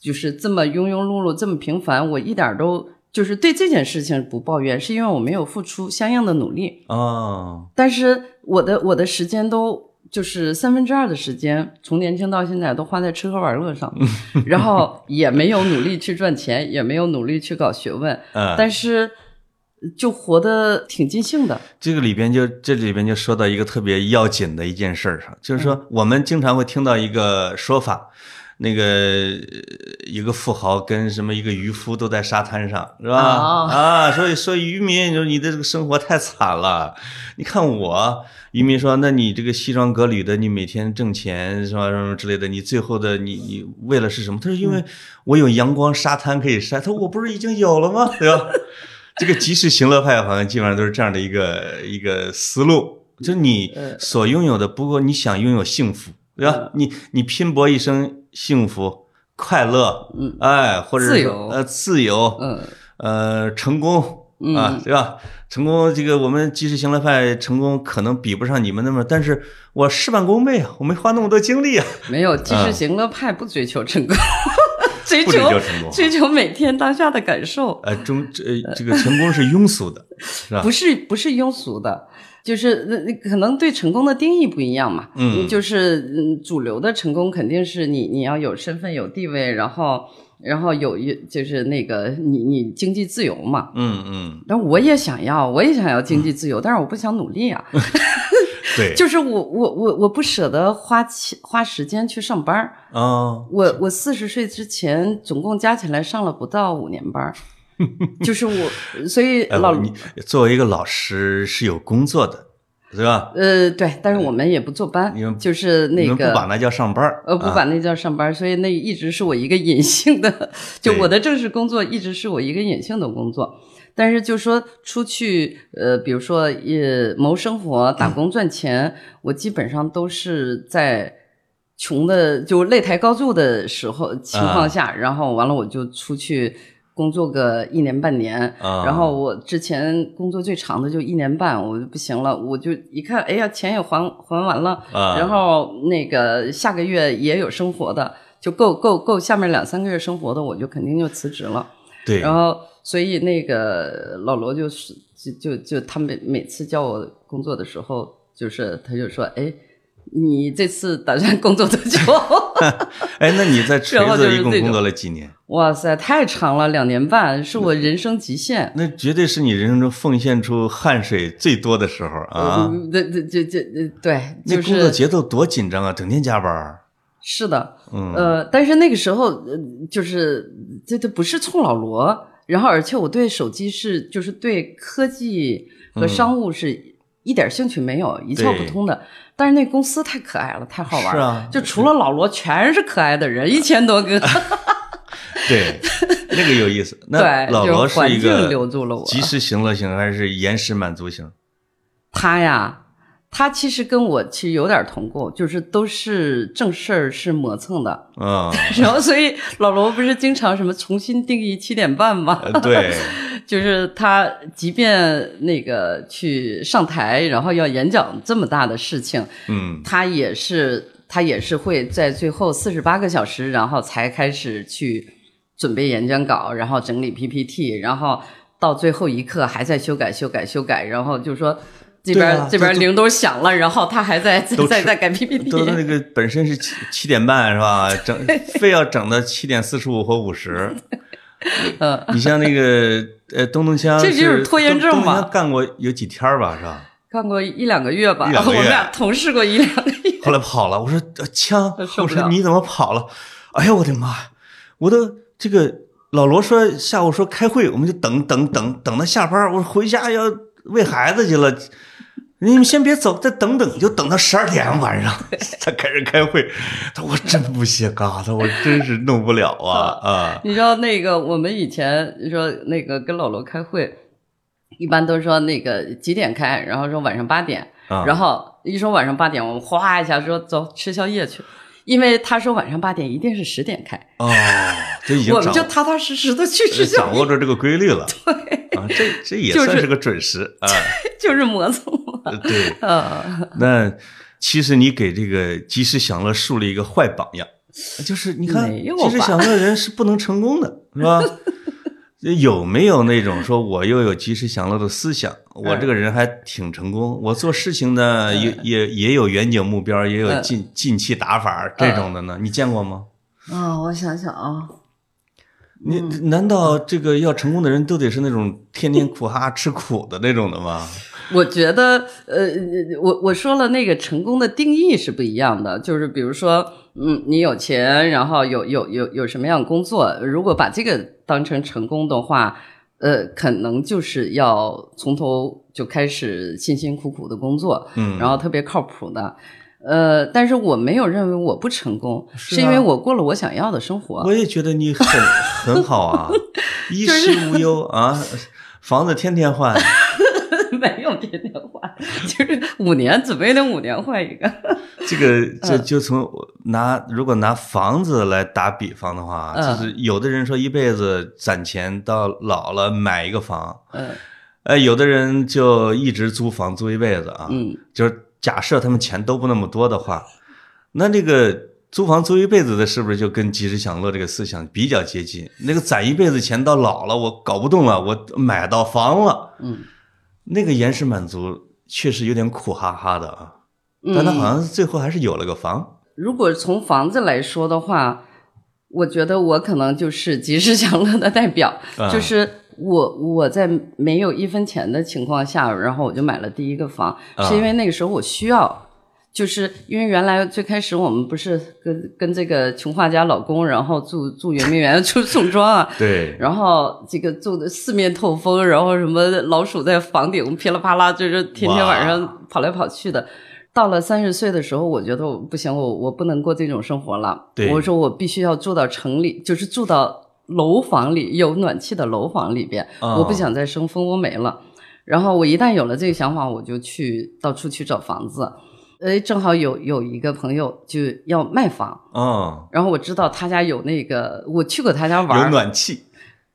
就是这么庸庸碌碌，这么平凡，我一点儿都就是对这件事情不抱怨，是因为我没有付出相应的努力。哦，但是我的我的时间都就是三分之二的时间，从年轻到现在都花在吃喝玩乐上，然后也没有努力去赚钱，也没有努力去搞学问，嗯，但是就活得挺尽兴的。这个里边就这里边就说到一个特别要紧的一件事儿上，就是嗯说我们经常会听到一个说法，那个呃一个富豪跟什么一个渔夫都在沙滩上，是吧？哦啊，所以说渔民，就是你的这个生活太惨了。你看我，渔民说，那你这个西装革履的，你每天挣钱是吧，什么之类的，你最后的你你为了是什么？他说，因为我有阳光沙滩可以晒。他说，我不是已经有了吗？对吧？这个及时行乐派好像基本上都是这样的一个一个思路，就你所拥有的，不过你想拥有幸福，对吧？你你拼搏一生幸福、快乐，嗯，哎，或者是自由呃自由，嗯。呃成功啊，对吧？成功这个我们及时行乐派成功可能比不上你们那么，但是我事半功倍啊，我没花那么多精力啊，没有，及时行乐派不追求成功，追求。追求每天当下的感受，呃，中这这个成功是庸俗的，是吧？不是不是庸俗的。就是那那可能对成功的定义不一样嘛，嗯就是嗯，主流的成功肯定是你你要有身份有地位，然后然后有一就是那个你你经济自由嘛，嗯嗯，但我也想要，我也想要经济自由，但是我不想努力啊，对，就是我我我我不舍得花钱花时间去上班儿啊，我我四十岁之前总共加起来上了不到五年班儿 就是我，所以哎，老、我你作为一个老师是有工作的，对吧？呃对，但是我们也不坐班就是那你们不把那叫上班儿啊呃不把那叫上班儿，所以那一直是我一个隐性的，就我的正式工作一直是我一个隐性的工作。但是就说出去，呃，比如说呃谋生活、打工赚钱，我基本上都是在穷的就擂台高筑的时候情啊。况下，然后完了我就出去工作个一年半年，啊。然后我之前工作最长的就一年半，我就不行了，我就一看，哎呀，钱也还还完了，啊。然后那个下个月也有生活的，就够够够下面两三个月生活的，我就肯定就辞职了。对，然后，所以那个老罗就是就就就他每每次叫我工作的时候，就是他就说，哎，你这次打算工作多久？哎，那你在锤子一共工作了几年？哇塞，太长了，两年半，是我人生极限。那绝对是你人生中奉献出汗水最多的时候啊！嗯，对对对对对对，那就工作是节奏多紧张啊，整天加班儿。是的，嗯呃，但是那个时候，呃，就是这这不是冲老罗，然后而且我对手机是就是对科技和嗯商务是一点兴趣没有，一窍不通的。但是那公司太可爱了，太好玩了，是啊就除了老罗全是可爱的人，一千多个。对，那个有意思。那老罗是环境一个留住了我及时行乐型还是延时满足型？他呀，他其实跟我其实有点同构，就是都是正事儿是磨蹭的。啊，然后，所以老罗不是经常什么重新定义七点半吗？呃对，就是他即便那个去上台，然后要演讲这么大的事情，嗯他也是他也是会在最后四十八个小时，然后才开始去准备演讲稿，然后整理 PPT，然后到最后一刻还在修改、修改、修改，然后就说这边、啊这边铃都响了，然后他还在在在在改 PPT，都那个本身是七七点半是吧？整 非要整到七点四十五或五十。嗯，你像那个呃，东东锵，这就是拖延症嘛干过有几天吧，是吧？干过一两个月吧，我们俩同事过一两个月。后来跑了，我说呃锵，受不了我说你怎么跑了？哎呀，我的妈呀！我都这个老罗说下午说开会，我们就等等等等到下班，我回家要喂孩子去了。你们先别走，再等等，就等到十二点晚上 才开始开会。他我真不写嘎他，我真是弄不了啊 啊！你知道那个我们以前说那个跟老罗开会，一般都说那个几点开，然后说晚上八点，啊然后一说晚上八点，我们哗一下说走吃宵夜去，因为他说晚上八点一定是十点开，哦，这已经我们就踏踏实实的去吃宵夜，掌握着这个规律了。对啊，这这也算是个准时 啊。就是磨蹭对，呃，那其实你给这个及时享乐树立一个坏榜样，就是你看，及时享乐人是不能成功的，是吧？有没有那种说我又有及时享乐的思想，我这个人还挺成功，我做事情呢也也也有远景目标，也有嗯近近期打法这种的呢？你见过吗？啊、我想想啊，你难道这个要成功的人都得是那种天天苦哈哈吃苦的那种的吗？我觉得，呃，我我说了，那个成功的定义是不一样的。就是比如说，嗯，你有钱，然后有有有有什么样的工作，如果把这个当成成功的话，呃，可能就是要从头就开始辛辛苦苦的工作，嗯，然后特别靠谱的。呃，但是我没有认为我不成功，是是因为啊我过了我想要的生活。我也觉得你很 很好啊，衣食无忧啊，房子天天换。没有天天换，就是五年准备的五年换一个。这个就嗯就从拿如果拿房子来打比方的话，嗯就是有的人说一辈子攒钱到老了买一个房，嗯哎，有的人就一直租房租一辈子啊。嗯，就是假设他们钱都不那么多的话，那这个租房租一辈子的，是不是就跟及时享乐这个思想比较接近？那个攒一辈子钱到老了，我搞不动了，我买到房了，嗯，那个延时满足确实有点苦哈哈的啊。嗯但他好像最后还是有了个房。如果从房子来说的话，我觉得我可能就是及时享乐的代表，啊就是我我在没有一分钱的情况下，然后我就买了第一个房，啊是因为那个时候我需要。就是因为原来最开始我们不是跟跟这个穷画家老公，然后住住圆明园 住宋庄啊，对，然后这个住的四面透风，然后什么老鼠在房顶噼里啪啦，就是天天晚上跑来跑去的。到了三十岁的时候，我觉得我不行，我我不能过这种生活了。对我说我必须要住到城里，就是住到楼房里有暖气的楼房里边，哦我不想再生蜂窝煤了。然后我一旦有了这个想法，我就去到处去找房子。哎，正好有有一个朋友就要卖房，哦，然后我知道他家有那个，我去过他家玩，有暖气，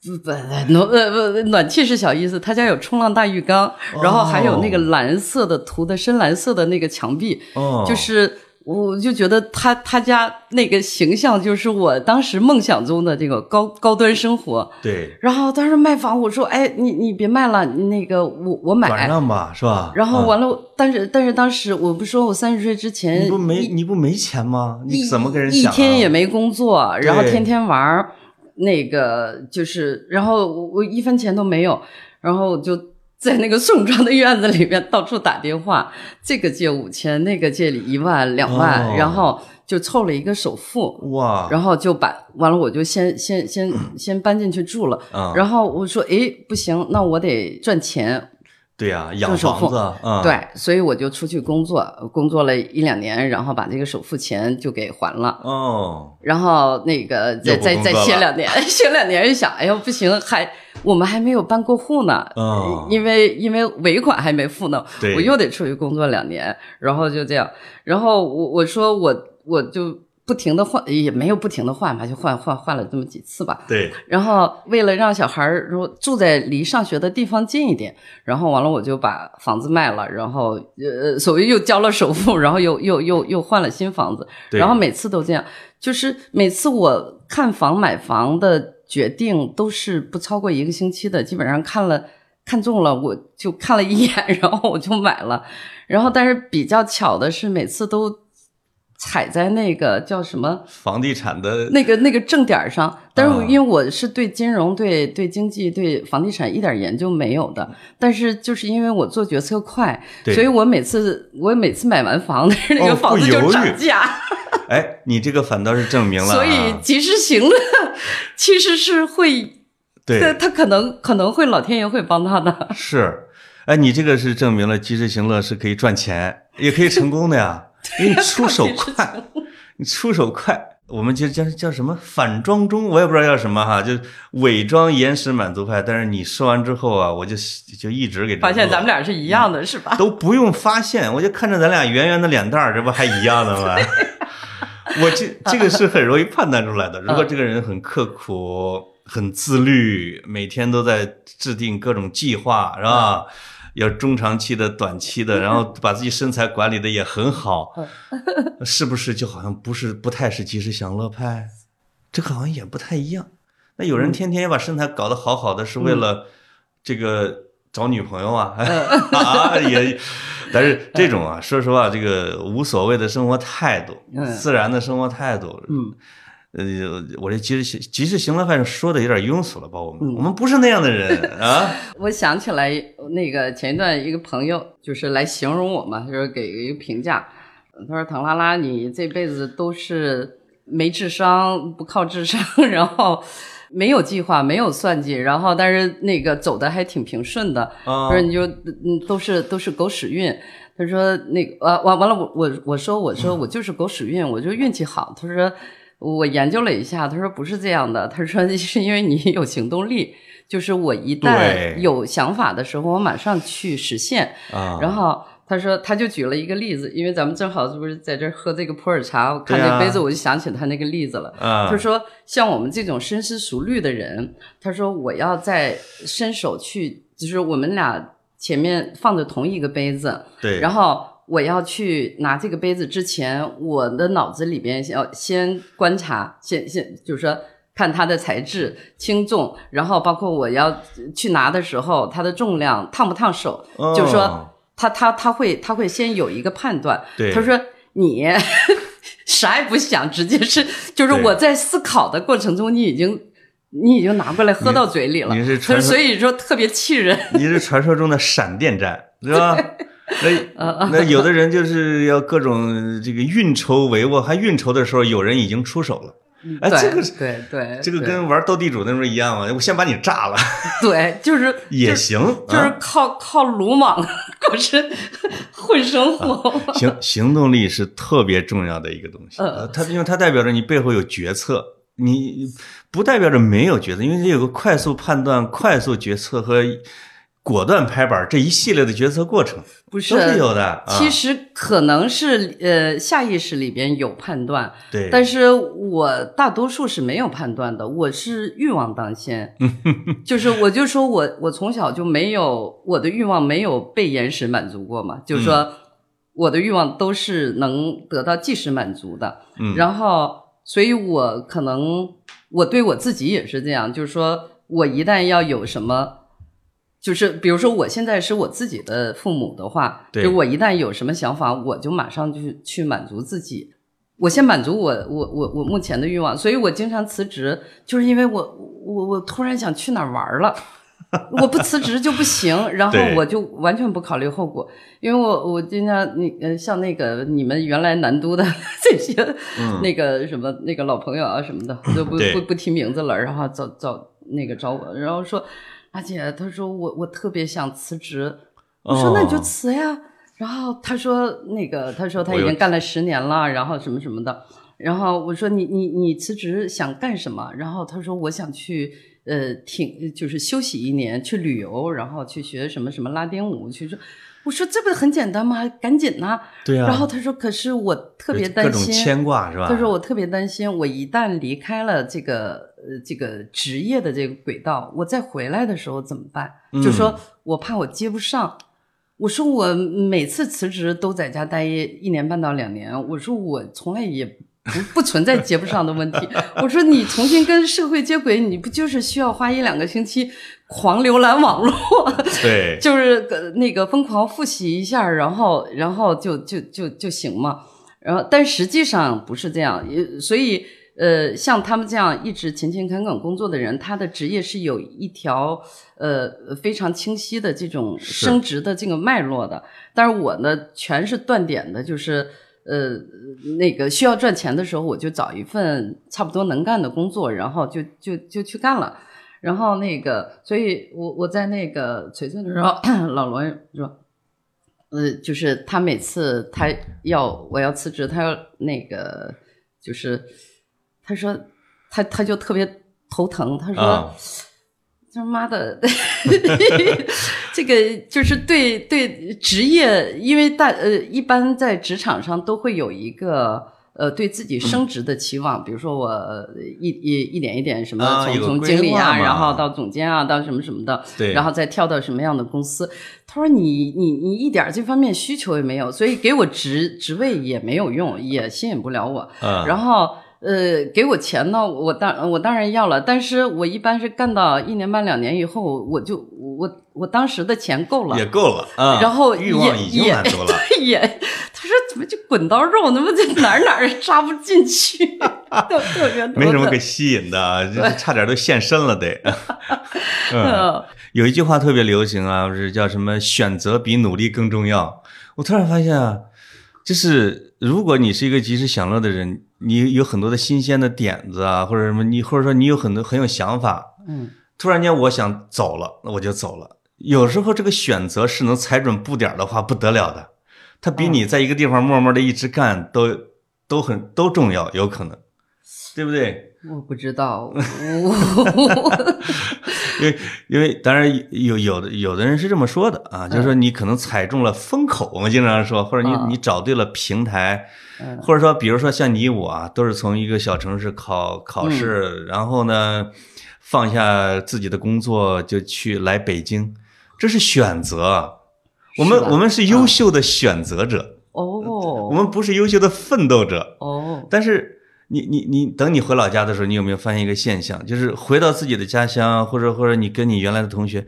不不暖呃不暖气是小意思，他家有冲浪大浴缸，然后还有那个蓝色的涂的深蓝色的那个墙壁，哦，就是我就觉得他他家那个形象就是我当时梦想中的这个高高端生活。对，然后当时卖房，我说：“哎，你你别卖了，那个我我买。”转让吧，是吧？然后啊完了，但是但是当时我不说我三十岁之前你不没你不没钱吗？你怎么跟人一讲啊？天也没工作，然后天天玩儿，那个就是，然后我我一分钱都没有，然后我就在那个宋庄的院子里面到处打电话，这个借五千，那个借一万两万，哦。然后就凑了一个首付。哇，然后就把完了，我就先先先 先搬进去住了。嗯，然后我说，诶，不行，那我得赚钱，对呀，养房子嗯，对，所以我就出去工作，工作了一两年，然后把这个首付钱就给还了。哦，然后那个再再再歇两年，歇两年一想，哎呦不行，还我们还没有办过户呢，哦因为因为尾款还没付呢，对。我又得出去工作两年，然后就这样，然后我我说我我就不停的换，也没有不停的换吧，就换换换了这么几次吧，对，然后为了让小孩儿如住在离上学的地方近一点，然后完了我就把房子卖了，然后呃，所谓又交了首付，然后又 又又又换了新房子，对。然后每次都这样，就是每次我看房买房的决定都是不超过一个星期的，基本上看了看中了我就看了一眼，然后我就买了，然后但是比较巧的是每次都踩在那个叫什么？房地产的那个那个正点儿上，但是因为我是对金融、对对经济、对房地产一点研究没有的，但是就是因为我做决策快，所以我每次我每次买完房，但是那哦个房子就涨价，哎，你这个反倒是证明了啊，所以及时行乐其实是会，对他可能可能会老天爷会帮他的。是，哎，你这个是证明了及时行乐是可以赚钱，也可以成功的呀，因为你出手快，你出手快。我们就叫叫什么反装中，我也不知道叫什么哈，就伪装延时满足派。但是你说完之后啊，我就就一直给发现咱们俩是一样的，是吧？都不用发现，我就看着咱俩圆圆的脸蛋儿，这不还一样的吗？我这这个是很容易判断出来的。如果这个人很刻苦、很自律，每天都在制定各种计划，是吧？要中长期的、短期的，然后把自己身材管理的也很好，是不是就好像不是不太是及时享乐派？这个好像也不太一样。那有人天天把身材搞得好好的，是为了这个找女朋友啊？啊也，但是这种啊，说实话，这个无所谓的生活态度，嗯。自然的生活态度，嗯，呃，我这及时行及时行乐派说的有点庸俗了吧？我们嗯我们不是那样的人 啊。我想起来那个前一段一个朋友就是来形容我嘛，就是给一个评价，他说：“唐拉拉，你这辈子都是没智商，不靠智商，然后没有计划，没有算计，然后但是那个走的还挺平顺的。啊他说你就嗯都是都是狗屎运。他说那个啊完完了我我我说我说我就是狗屎运，我就运气好。他说我研究了一下，他说不是这样的，他说 是因为你有行动力，就是我一旦有想法的时候，我马上去实现。啊，然后他说，他就举了一个例子，因为咱们正好是不是在这儿喝这个普洱茶，我看这杯子我就想起他那个例子了。啊，他说，像我们这种深思熟虑的人，他说我要再伸手去，就是我们俩前面放着同一个杯子，对，然后我要去拿这个杯子之前，我的脑子里边要先观察，先先就是说看它的材质轻重，然后包括我要去拿的时候，它的重量烫不烫手，哦就是说他他他会他会先有一个判断。对他说你 啥也不想，直接是就是我在思考的过程中，你已经你已经拿过来喝到嘴里了。你是所以说特别气人。你是传说中的闪电战，是吧？嗯那那有的人就是要各种这个运筹帷幄，还运筹的时候，有人已经出手了。哎，这个是对对，这个跟玩斗地主那时候一样嘛，我先把你炸了对，就是 也行，就是啊靠靠鲁莽过生混生活。行，行动力是特别重要的一个东西。它因为它代表着你背后有决策，你不代表着没有决策，因为有个快速判断、快速决策和果断拍板这一系列的决策过程，不是都是有的。啊、其实可能是呃下意识里边有判断，对，但是我大多数是没有判断的，我是欲望当先，就是我就说我我从小就没有我的欲望没有被延时满足过嘛，就是说。我的欲望都是能得到即时满足的。嗯，然后，所以我可能我对我自己也是这样，就是说我一旦要有什么，就是比如说我现在是我自己的父母的话，对就我一旦有什么想法，我就马上就去满足自己。我先满足我我我我目前的欲望，所以我经常辞职，就是因为我我我突然想去哪儿玩了。我不辞职就不行，然后我就完全不考虑后果，因为我我经常你呃像那个你们原来南都的 这些、嗯那个什么那个老朋友啊什么的，就不不不提名字了，然后找找那个找我，然后说阿姐，他说我我特别想辞职，我说那你就哦辞呀，然后他说那个他说他已经干了十年了，然后什么什么的，然后我说你你你辞职想干什么？然后他说我想去呃挺就是休息一年去旅游，然后去学什么什么拉丁舞去说。我说这不很简单吗？赶紧呐、对啊，然后他说可是我特别各种担心，牵挂是吧？他说我特别担心，我一旦离开了这个呃这个职业的这个轨道，我再回来的时候怎么办？就说我怕我接不上。我说我每次辞职都在家待一年半到两年，我说我从来也不不存在接不上的问题。我说你重新跟社会接轨，你不就是需要花一两个星期狂浏览网络？对，就是呃那个疯狂复习一下，然后然后就就就就行嘛。然后，但实际上不是这样，所以呃，像他们这样一直勤勤恳恳工作的人，他的职业是有一条呃非常清晰的这种升职的这个脉络的。但是我呢，全是断点的，就是呃那个需要赚钱的时候，我就找一份差不多能干的工作，然后就就就去干了。然后那个，所以我我在那个璀璨的时候，老罗说，呃，就是他每次他要我要辞职，他要那个就是他说他他就特别头疼，他说。啊他妈的，这个就是对对职业，因为大呃，一般在职场上都会有一个呃对自己升职的期望，比如说我呃一一一点一点什么从、啊从经理啊，然后到总监啊，到什么什么的，对然后再跳到什么样的公司。他说你你你一点这方面需求也没有，所以给我职职位也没有用，也吸引不了我。啊，然后呃，给我钱呢，我当我当然要了，但是我一般是干到一年半两年以后，我就我我当时的钱够了也，够了啊，然后欲望也已经满足了，对也，他说怎么就滚刀肉，那么就哪儿哪儿扎不进去，特特别没什么可吸引的差点都现身了得。嗯，嗯有一句话特别流行啊，不是叫什么“选择比努力更重要”。我突然发现啊，就是如果你是一个及时享乐的人，你有很多的新鲜的点子啊，或者什么，你或者说你有很多很有想法，嗯，突然间我想走了，那我就走了。有时候这个选择是能踩准步点的话，不得了的，它比你在一个地方默默的一直干都都很都重要，有可能，对不对？我不知道，我 因为因为当然有有的有的人是这么说的啊，就是说你可能踩中了风口，我们经常说，或者你嗯。你找对了平台，嗯。或者说比如说像你我啊，都是从一个小城市考考嗯。试，然后呢放下自己的工作就去来北京，这是选择。我们我们是优秀的选择者，哦，我们不是优秀的奋斗者。哦，但是你你你等你回老家的时候，你有没有发现一个现象，就是回到自己的家乡，或者或者你跟你原来的同学，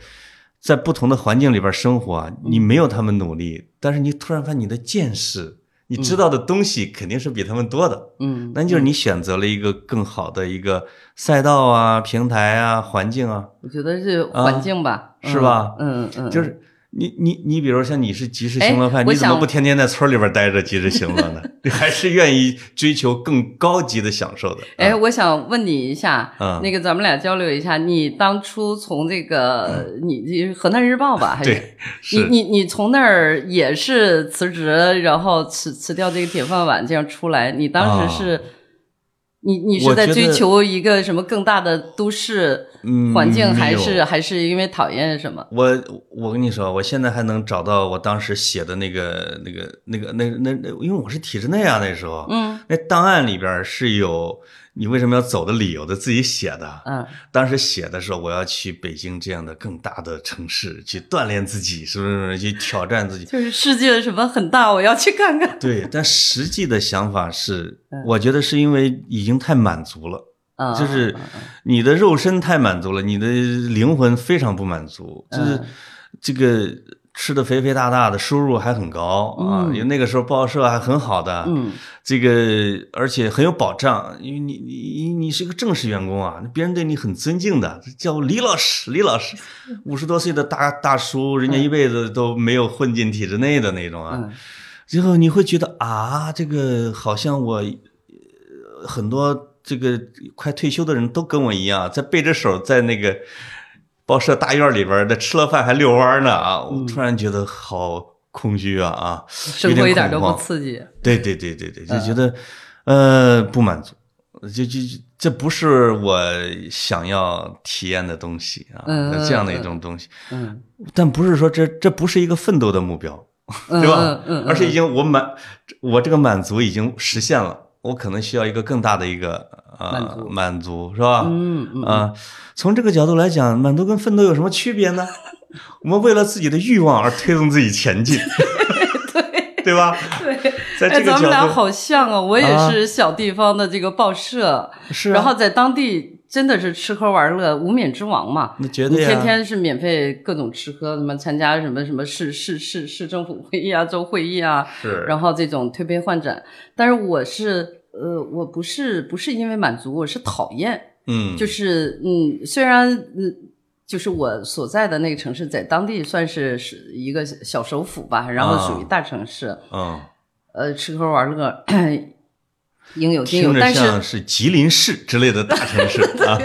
在不同的环境里边生活啊，你没有他们努力，但是你突然发现你的见识，你知道的东西肯定是比他们多的。嗯，那就是你选择了一个更好的一个赛道啊、平台啊、环境啊，我觉得是环境吧，啊是吧嗯嗯，就是你你你，比如像你是及时行乐派，你怎么不天天在村里边待着及时行乐呢？你还是愿意追求更高级的享受的。哎，啊我想问你一下，嗯那个咱们俩交流一下，你当初从这个你你河南日报吧，还是你你你从那儿也是辞职，然后辞辞掉这个铁饭碗，这样出来，你当时是，你你是在追求一个什么更大的都市嗯环境，还是还是因为讨厌什么？我我跟你说，我现在还能找到我当时写的那个那个那个那那那，因为我是体制内啊，那时候，嗯那档案里边是有你为什么要走的理由的自己写的。嗯当时写的时候，我要去北京这样的更大的城市去锻炼自己，是不是？去挑战自己。就是世界什么很大，我要去看看。对，但实际的想法是嗯，我觉得是因为已经太满足了。啊，就是你的肉身太满足了，你的灵魂非常不满足，就是嗯这个吃的肥肥大大的，收入还很高啊，嗯。因为那个时候报社还很好的，嗯。这个而且很有保障，因为你你你是个正式员工啊，别人对你很尊敬的，叫李老师，李老师，五十多岁的大大叔，人家一辈子都没有混进体制内的那种啊，嗯。最后你会觉得啊，这个好像我呃很多这个快退休的人都跟我一样，在背着手在那个报社大院里边的，吃了饭还遛弯呢啊！我突然觉得好空虚啊啊！生活一点都不刺激。对对对对对，就嗯觉得呃不满足，就就就这不是我想要体验的东西啊，嗯这样的一种东西。嗯，但不是说这这不是一个奋斗的目标，嗯对吧？嗯嗯，而且已经我满，我这个满足已经实现了，我可能需要一个更大的一个呃满足满足是吧？嗯嗯啊、从这个角度来讲，满足跟奋斗有什么区别呢？我们为了自己的欲望而推动自己前进，对 对吧？对，在哎，这个角度，咱们俩好像啊，我也啊是小地方的这个报社，是啊然后在当地真的是吃喝玩乐无冕之王嘛。那绝对呀、你天天是免费各种吃喝，什么参加什么什么市市市市政府会议啊、州会议啊，是，然后这种推杯换盏。但是我是呃，我不是不是因为满足，我是讨厌，嗯，就是嗯，虽然嗯。就是我所在的那个城市，在当地算是是一个小首府吧，然后属于啊大城市，嗯，呃，吃喝玩乐 应有尽有，但像是是吉林市之类的大城市 啊，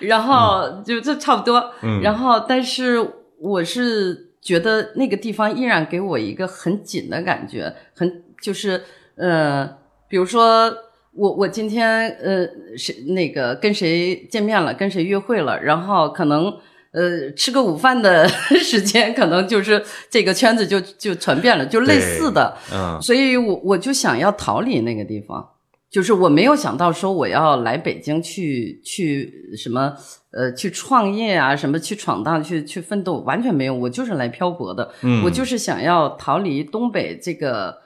然后就这差不多，嗯。然后但是我是觉得那个地方依然给我一个很紧的感觉，很就是呃，比如说我我今天呃谁那个跟谁见面了，跟谁约会了，然后可能。呃，吃个午饭的时间，可能就是这个圈子就就传遍了，就类似的。嗯所以我我就想要逃离那个地方，就是我没有想到说我要来北京去去什么呃去创业啊，什么去闯荡、去去奋斗，完全没有，我就是来漂泊的。嗯我就是想要逃离东北这个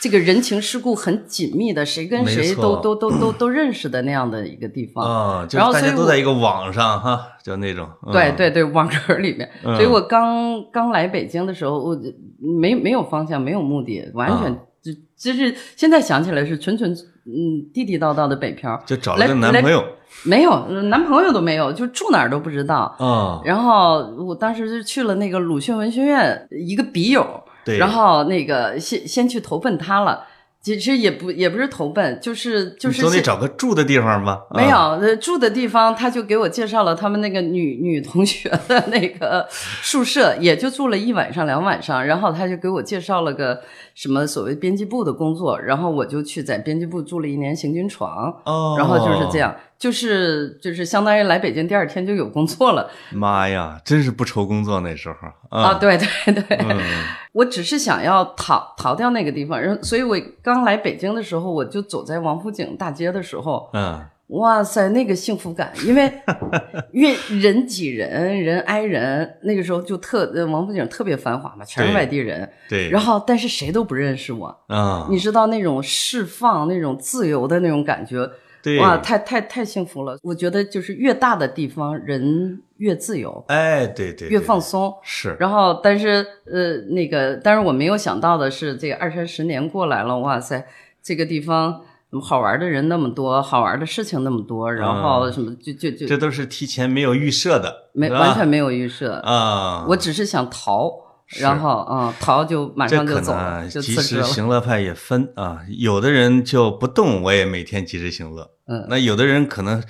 这个人情世故很紧密的，谁跟谁错。都都都都都认识的那样的一个地方。啊，就大家都在一个网上哈，就那种，嗯。对对对，网格里面，嗯。所以我刚刚来北京的时候，我没没有方向，没有目的，完全啊。就就是现在想起来是纯纯嗯地地道道的北漂，就找了个男朋友。没有呃男朋友都没有，就住哪儿都不知道。啊，然后我当时就去了那个鲁迅文学院，一个笔友，对，然后那个先先去投奔他了。其实也不也不是投奔，就是就是总得找个住的地方吧？啊没有，呃，住的地方他就给我介绍了他们那个女女同学的那个 宿舍，也就住了一晚上两晚上，然后他就给我介绍了个什么所谓编辑部的工作，然后我就去在编辑部住了一年行军床，哦，然后就是这。样，就是就是相当于来北京第二天就有工作了。妈呀，真是不愁工作那时候啊！，对对对，嗯。我只是想要逃逃掉那个地方，然后所以我刚来北京的时候，我就走在王府井大街的时候，嗯，哇塞，那个幸福感，因为 越人挤人，人挨人，那个时候就特呃王府井特别繁华嘛，全是外地人，对，然后但是谁都不认识我，啊，你知道那种释放、那种自由的那种感觉，对，哇，太太太幸福了。我觉得就是越大的地方，人越自由，哎，对对，越放松。是，然后，但是呃，那个，但是我没有想到的是，这个二三十年过来了，哇塞，这个地方好玩的人那么多，好玩的事情那么多，然后什么就就就这都是提前没有预设的，没完全没有预设，啊，我只是想逃，是然后啊、嗯逃就马上就走可能啊了，就及时辞职了。行乐派也分啊，有的人就不动，我也每天及时行乐。嗯那有的人可能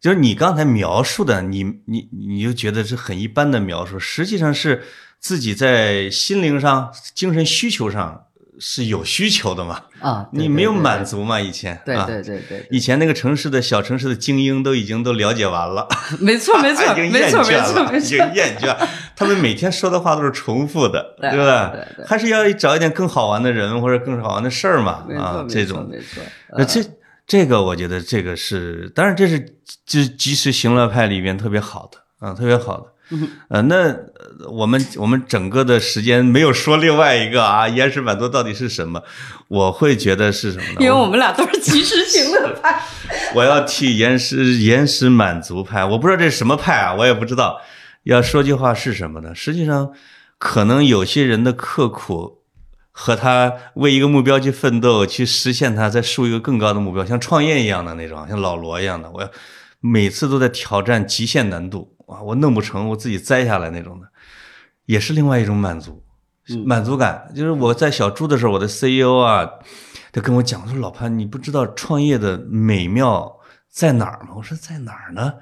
就是你刚才描述的，你你你就觉得是很一般的描述，实际上是自己在心灵上、精神需求上是有需求的嘛，啊，对你没有满足嘛？以前对啊对对对对，以前那个城市的小城市的精英都已经都了解完了，没错没错 已经厌没错没倦了，错已经错，厌倦。他们每天说的话都是重复的，对吧？对对还是要找一点更好玩的人或者更好玩的事儿嘛啊，这种。错没错，那这这个我觉得这个是，当然这是这及时行乐派里边特别好的啊，特别好的。嗯呃，那呃我们我们整个的时间没有说另外一个啊，延时满足到底是什么？我会觉得是什么呢？因为我们俩都是及时行乐派。我要替延时延时满足派，我不知道这是什么派啊，我也不知道。要说句话是什么呢？实际上，可能有些人的刻苦和他为一个目标去奋斗，去实现他，再树一个更高的目标，像创业一样的那种，像老罗一样的，我要每次都在挑战极限难度啊，我弄不成，我自己栽下来那种的，也是另外一种满足。满足感就是我在小猪的时候，我的 CEO 啊，他跟我讲说：“老潘，你不知道创业的美妙在哪儿吗？”我说：“在哪儿呢？”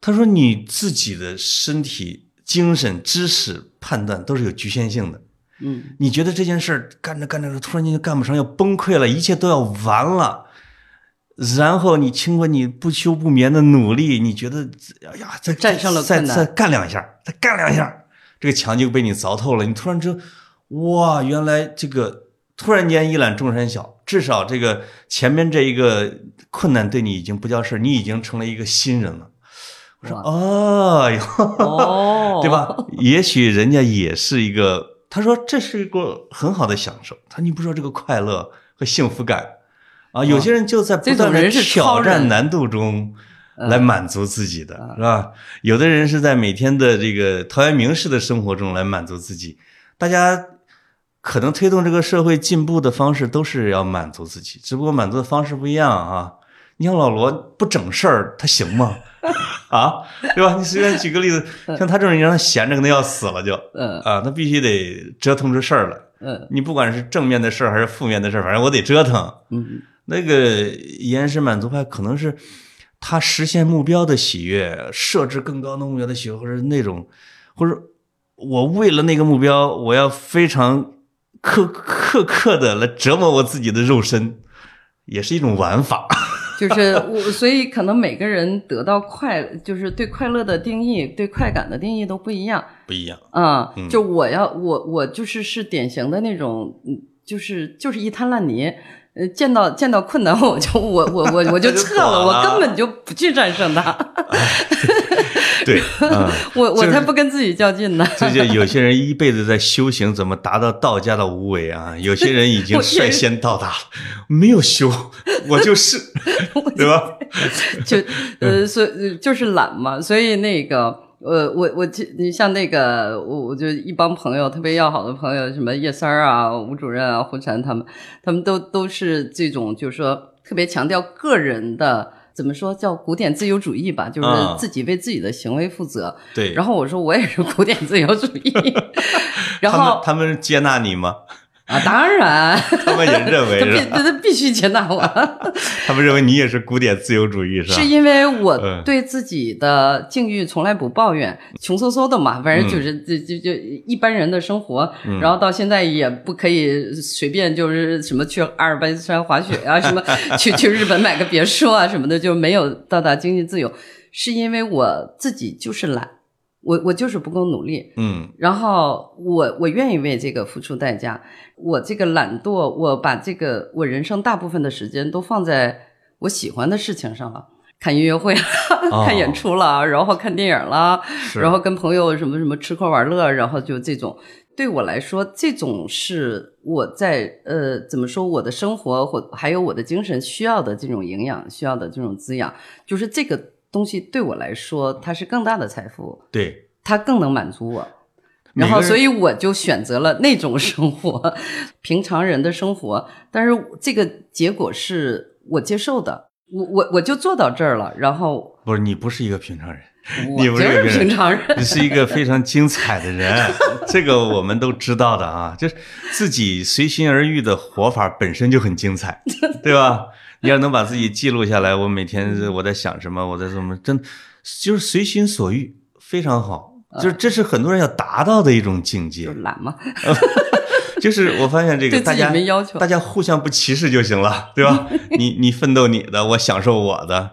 他说：“你自己的身体、精神、知识、判断都是有局限性的。嗯你觉得这件事儿干着干着，突然间就干不成，要崩溃了，一切都要完了。然后你经过你不休不眠的努力，你觉得哎呀，再战胜了再再干两下，再干两下，这个墙就被你凿透了。你突然知道，哇，原来这个突然间一览众山小，至少这个前面这一个困难对你已经不叫事儿，你已经成了一个新人了。我说，哇哦哟，哦，对？吧？也许人家也是一个，他说这是一个很好的享受。他说你不知道这个快乐和幸福感啊，有些人就在不断的挑战难度中嗯来满足自己的，是吧？有的人是在每天的这个陶渊明式的生活中来满足自己。大家可能推动这个社会进步的方式都是要满足自己，只不过满足的方式不一样啊。你像老罗不整事儿，他行吗？啊，对吧？你随便举个例子，像他这种人，让他闲着，可能要死了就嗯啊，他必须得折腾出事儿来。嗯你不管是正面的事儿还是负面的事儿，反正我得折腾。嗯那个延时满足派可能是他实现目标的喜悦，设置更高的目标的喜悦，或者那种，或者我为了那个目标，我要非常刻刻刻的来折磨我自己的肉身，也是一种玩法。就是我，所以可能每个人得到快，就是对快乐的定义、对快感的定义都不一样。不一样，啊、嗯就我要我我就是是典型的那种，嗯，就是就是一滩烂泥。呃，见到见到困难我就我我我我 就撤了，我根本就不去战胜它，对，嗯。我我才不跟自己较劲呢。这就有些人一辈子在修行，怎么达到道家的无为啊？有些人已经率先到达了，没有修，我就是，对吧？就呃，所就是懒嘛，所以那个呃，我我这你像那个我我就一帮朋友特别要好的朋友，什么叶三儿啊、吴主任啊、胡晨他们，他们都都是这种，就是说特别强调个人的。怎么说叫古典自由主义吧？就是啊自己为自己的行为负责。对。然后我说我也是古典自由主义，然他们后他们接纳你吗？啊，当然，他们也认为 他必是？他必须接纳我。他们认为你也是古典自由主义是吧？是因为我嗯对自己的境遇从来不抱怨，穷嗖嗖的嘛，反正就是就就就一般人的生活，嗯然后到现在也不可以随便就是什么去阿尔卑斯山滑雪啊，什么去去日本买个别墅啊什么的，就没有到达经济自由，是因为我自己就是懒，我我就是不够努力，嗯。然后我我愿意为这个付出代价。我这个懒惰，我把这个我人生大部分的时间都放在我喜欢的事情上了，看音乐会了，哦 看演出了，然后看电影了，然后跟朋友什么什么吃喝玩乐，然后就这种。对我来说，这种是我在呃怎么说，我的生活或还有我的精神需要的这种营养，需要的这种滋养，就是这个东西对我来说，它是更大的财富。对，它更能满足我。然后，所以我就选择了那种生活，平常人的生活。但是这个结果是我接受的，我我我就做到这儿了。然后不是你不是一个平常人，你不是不是个平常人，你是一个非常精彩的人，这个我们都知道的啊，就是自己随心而欲的活法本身就很精彩，对吧？你要能把自己记录下来，我每天我在想什么，我在怎么，真就是随心所欲，非常好。就是这是很多人要达到的一种境界就，懒嘛，就是我发现这个大家没要求大。家互相不歧视就行了，对吧？你你奋斗你的，我享受我的，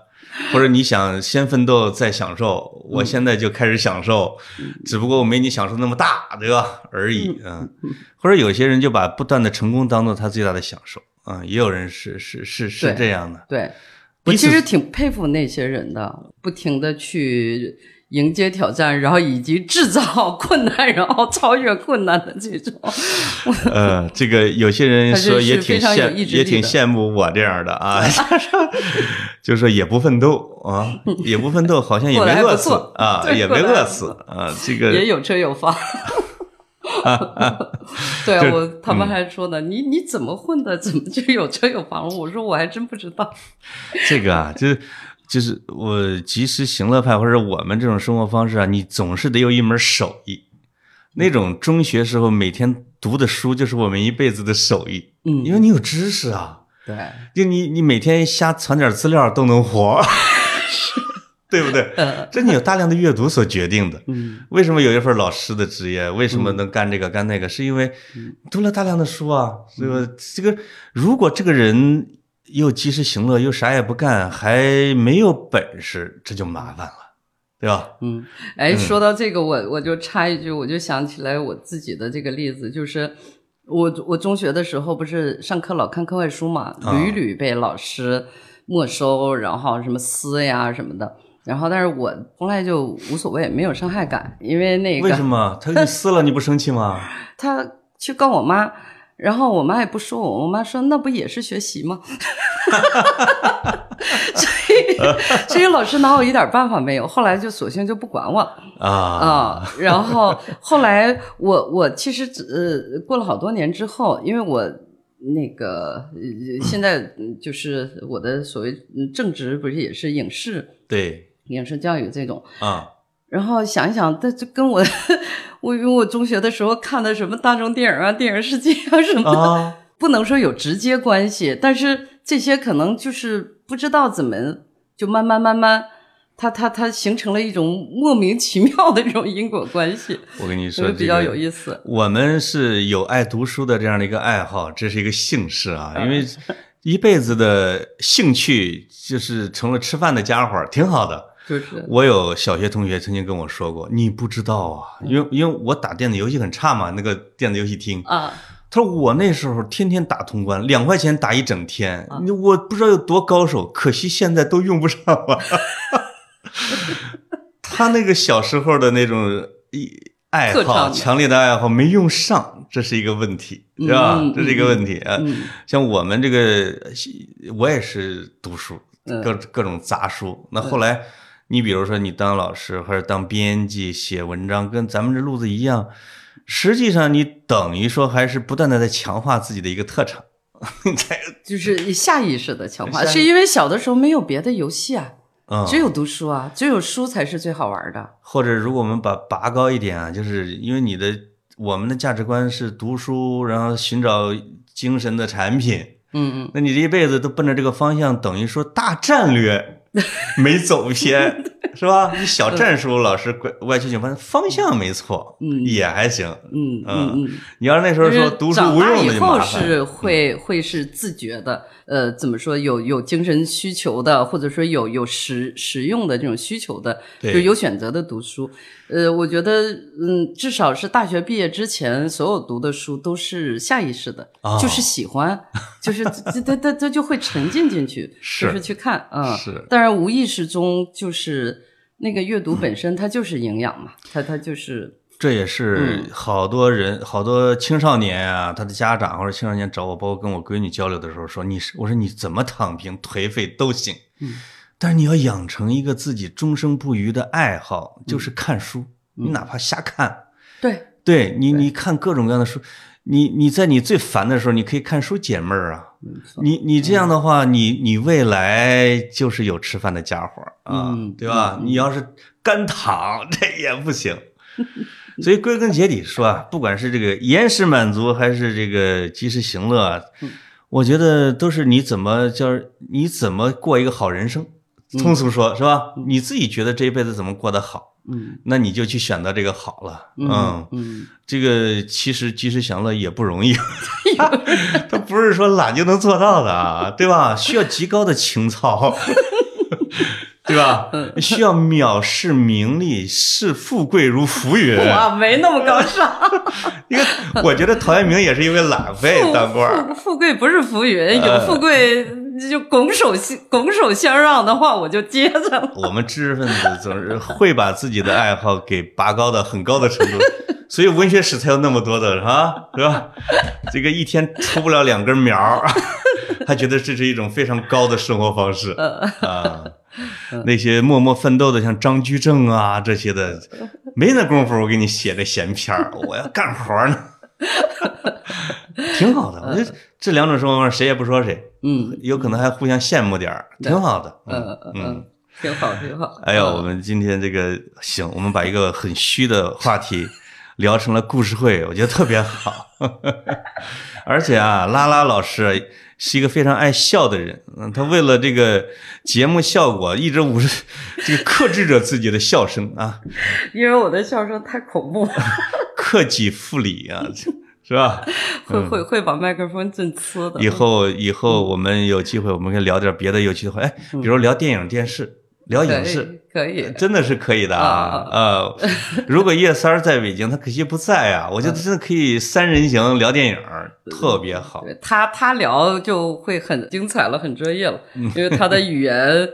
或者你想先奋斗再享受，我现在就开始享受，只不过我没你享受那么大，对吧？而已，嗯。或者有些人就把不断的成功当做他最大的享受，啊，也有人是是是是这样的。对，我其实挺佩服那些人的，不停的去。迎接挑战，然后以及制造困难，然后超越困难的这种。呃，这个有些人说也挺羡，也挺羡慕我这样的啊，就说也不奋斗啊，也不奋斗，好像也没饿死啊，也没饿死啊，这个也有车有房。对我，他们还说呢，你你怎么混的？怎么就有车有房了？我说我还真不知道。这个啊，就是。就是我及时行乐派，或者我们这种生活方式啊，你总是得有一门手艺。那种中学时候每天读的书，就是我们一辈子的手艺。嗯，因为你有知识啊。对。就你你每天瞎传点资料都能活，对不对？这你有大量的阅读所决定的。嗯。为什么有一份老师的职业？为什么能干这个干那个？是因为读了大量的书啊。这个这个，如果这个人。又及时行乐，又啥也不干，还没有本事，这就麻烦了，对吧？嗯，哎，说到这个，我我就插一句，我就想起来我自己的这个例子，就是我我中学的时候不是上课老看课外书嘛，屡屡被老师没收，然后什么撕呀什么的，然后但是我从来就无所谓，没有伤害感，因为那个为什么他撕了你不生气吗？他去告我妈。然后我妈也不说我，我妈说那不也是学习吗？所以所以老师拿我一点办法没有。后来就索性就不管我啊啊。然后后来我我其实呃过了好多年之后，因为我那个现在就是我的所谓正职不是也是影视对影视教育这种啊。然后想一想，这这跟我，我因为我中学的时候看的什么大众电影啊、电影世界啊什么的，不能说有直接关系，但是这些可能就是不知道怎么就慢慢慢慢，它它它形成了一种莫名其妙的这种因果关系。我跟你说，比较有意思。我们是有爱读书的这样的一个爱好，这是一个幸事啊，因为一辈子的兴趣就是成了吃饭的家伙，挺好的。就是我有小学同学曾经跟我说过，你不知道啊，因为因为我打电子游戏很差嘛，那个电子游戏厅啊，他说我那时候天天打通关，两块钱打一整天，我不知道有多高手，可惜现在都用不上了。他那个小时候的那种一爱好，强烈的爱好没用上，这是一个问题，是吧？这是一个问题啊。像我们这个，我也是读书，各各种杂书，那后来。你比如说，你当老师或者当编辑写文章，跟咱们这路子一样，实际上你等于说还是不断的在强化自己的一个特长，就是下意识的强化，是因为小的时候没有别的游戏啊，只有读书啊，只有书才是最好玩的。或者如果我们把拔高一点啊，就是因为你的我们的价值观是读书，然后寻找精神的产品，嗯嗯，那你这一辈子都奔着这个方向，等于说大战略。没走偏，是吧？你小战术老师拐歪曲扭弯，方向没错，嗯，也还行，嗯嗯嗯。你要是那时候说读书无用的，以后是会会是自觉的，呃，怎么说？有有精神需求的，或者说有有实实用的这种需求的，就有选择的读书。呃，我觉得，嗯，至少是大学毕业之前，所有读的书都是下意识的，就是喜欢，就是他他他他就会沉浸进去，就是去看嗯。是，当然无意识中就是那个阅读本身，它就是营养嘛，它它就是。这也是好多人好多青少年啊，他的家长或者青少年找我，包括跟我闺女交流的时候说：“你是我说你怎么躺平颓废都行。”嗯。但是你要养成一个自己终生不渝的爱好，就是看书。你哪怕瞎看，对，对你，你看各种各样的书。你你在你最烦的时候，你可以看书解闷儿啊。你你这样的话，你你未来就是有吃饭的家伙啊，对吧？你要是干躺，这也不行。所以归根结底说啊，不管是这个延时满足，还是这个及时行乐，我觉得都是你怎么叫你怎么过一个好人生。通俗说，是吧？你自己觉得这一辈子怎么过得好，嗯，那你就去选择这个好了，嗯嗯。这个其实及时享乐也不容易，他不是说懒就能做到的啊，对吧？需要极高的情操。对吧？需要藐视名利，视富贵如浮云。哇，没那么高尚。因为我觉得陶渊明也是因为懒废当官儿。富富贵不是浮云，有富贵就拱手拱手相让的话，我就接着了。我们知识分子总是会把自己的爱好给拔高到很高的程度，所以文学史才有那么多的，是吧？是吧？这个一天出不了两根苗儿，他觉得这是一种非常高的生活方式啊。那些默默奋斗的，像张居正啊这些的，没那功夫，我给你写这闲篇儿，我要干活呢。挺好的，我觉得这两种生活方式谁也不说谁，嗯，有可能还互相羡慕点儿，挺好的。嗯嗯嗯，挺好挺好。哎呦，我们今天这个行，我们把一个很虚的话题聊成了故事会，我觉得特别好。而且啊，拉拉老师是一个非常爱笑的人，嗯，他为了这个节目效果，一直捂着这个克制着自己的笑声啊，因为我的笑声太恐怖了，克己复礼啊。是吧？会会会把麦克风震呲的。以后以后我们有机会，我们可以聊点别的有趣的话，哎，比如聊电影、电视，聊影视，可以，真的是可以的啊。呃，如果叶三儿在北京，他可惜不在啊，我觉得真的可以三人行聊电影，特别好。他他聊就会很精彩了，很专业了，因为他的语言。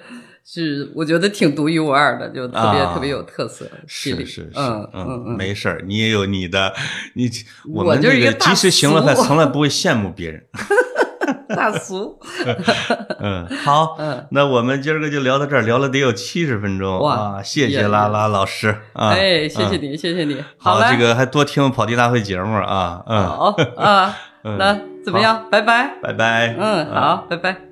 是，我觉得挺独一无二的，就特别特别有特色。是是是，嗯嗯嗯，没事儿，你也有你的，你我们这个即使行了，他从来不会羡慕别人。大俗。嗯，好，嗯，那我们今儿个就聊到这儿，聊了得有七十分钟哇！谢谢拉拉老师啊，哎，谢谢你，谢谢你。好，这个还多听跑题大会节目啊，嗯，好啊，那怎么样？拜拜，拜拜，嗯，好，拜拜。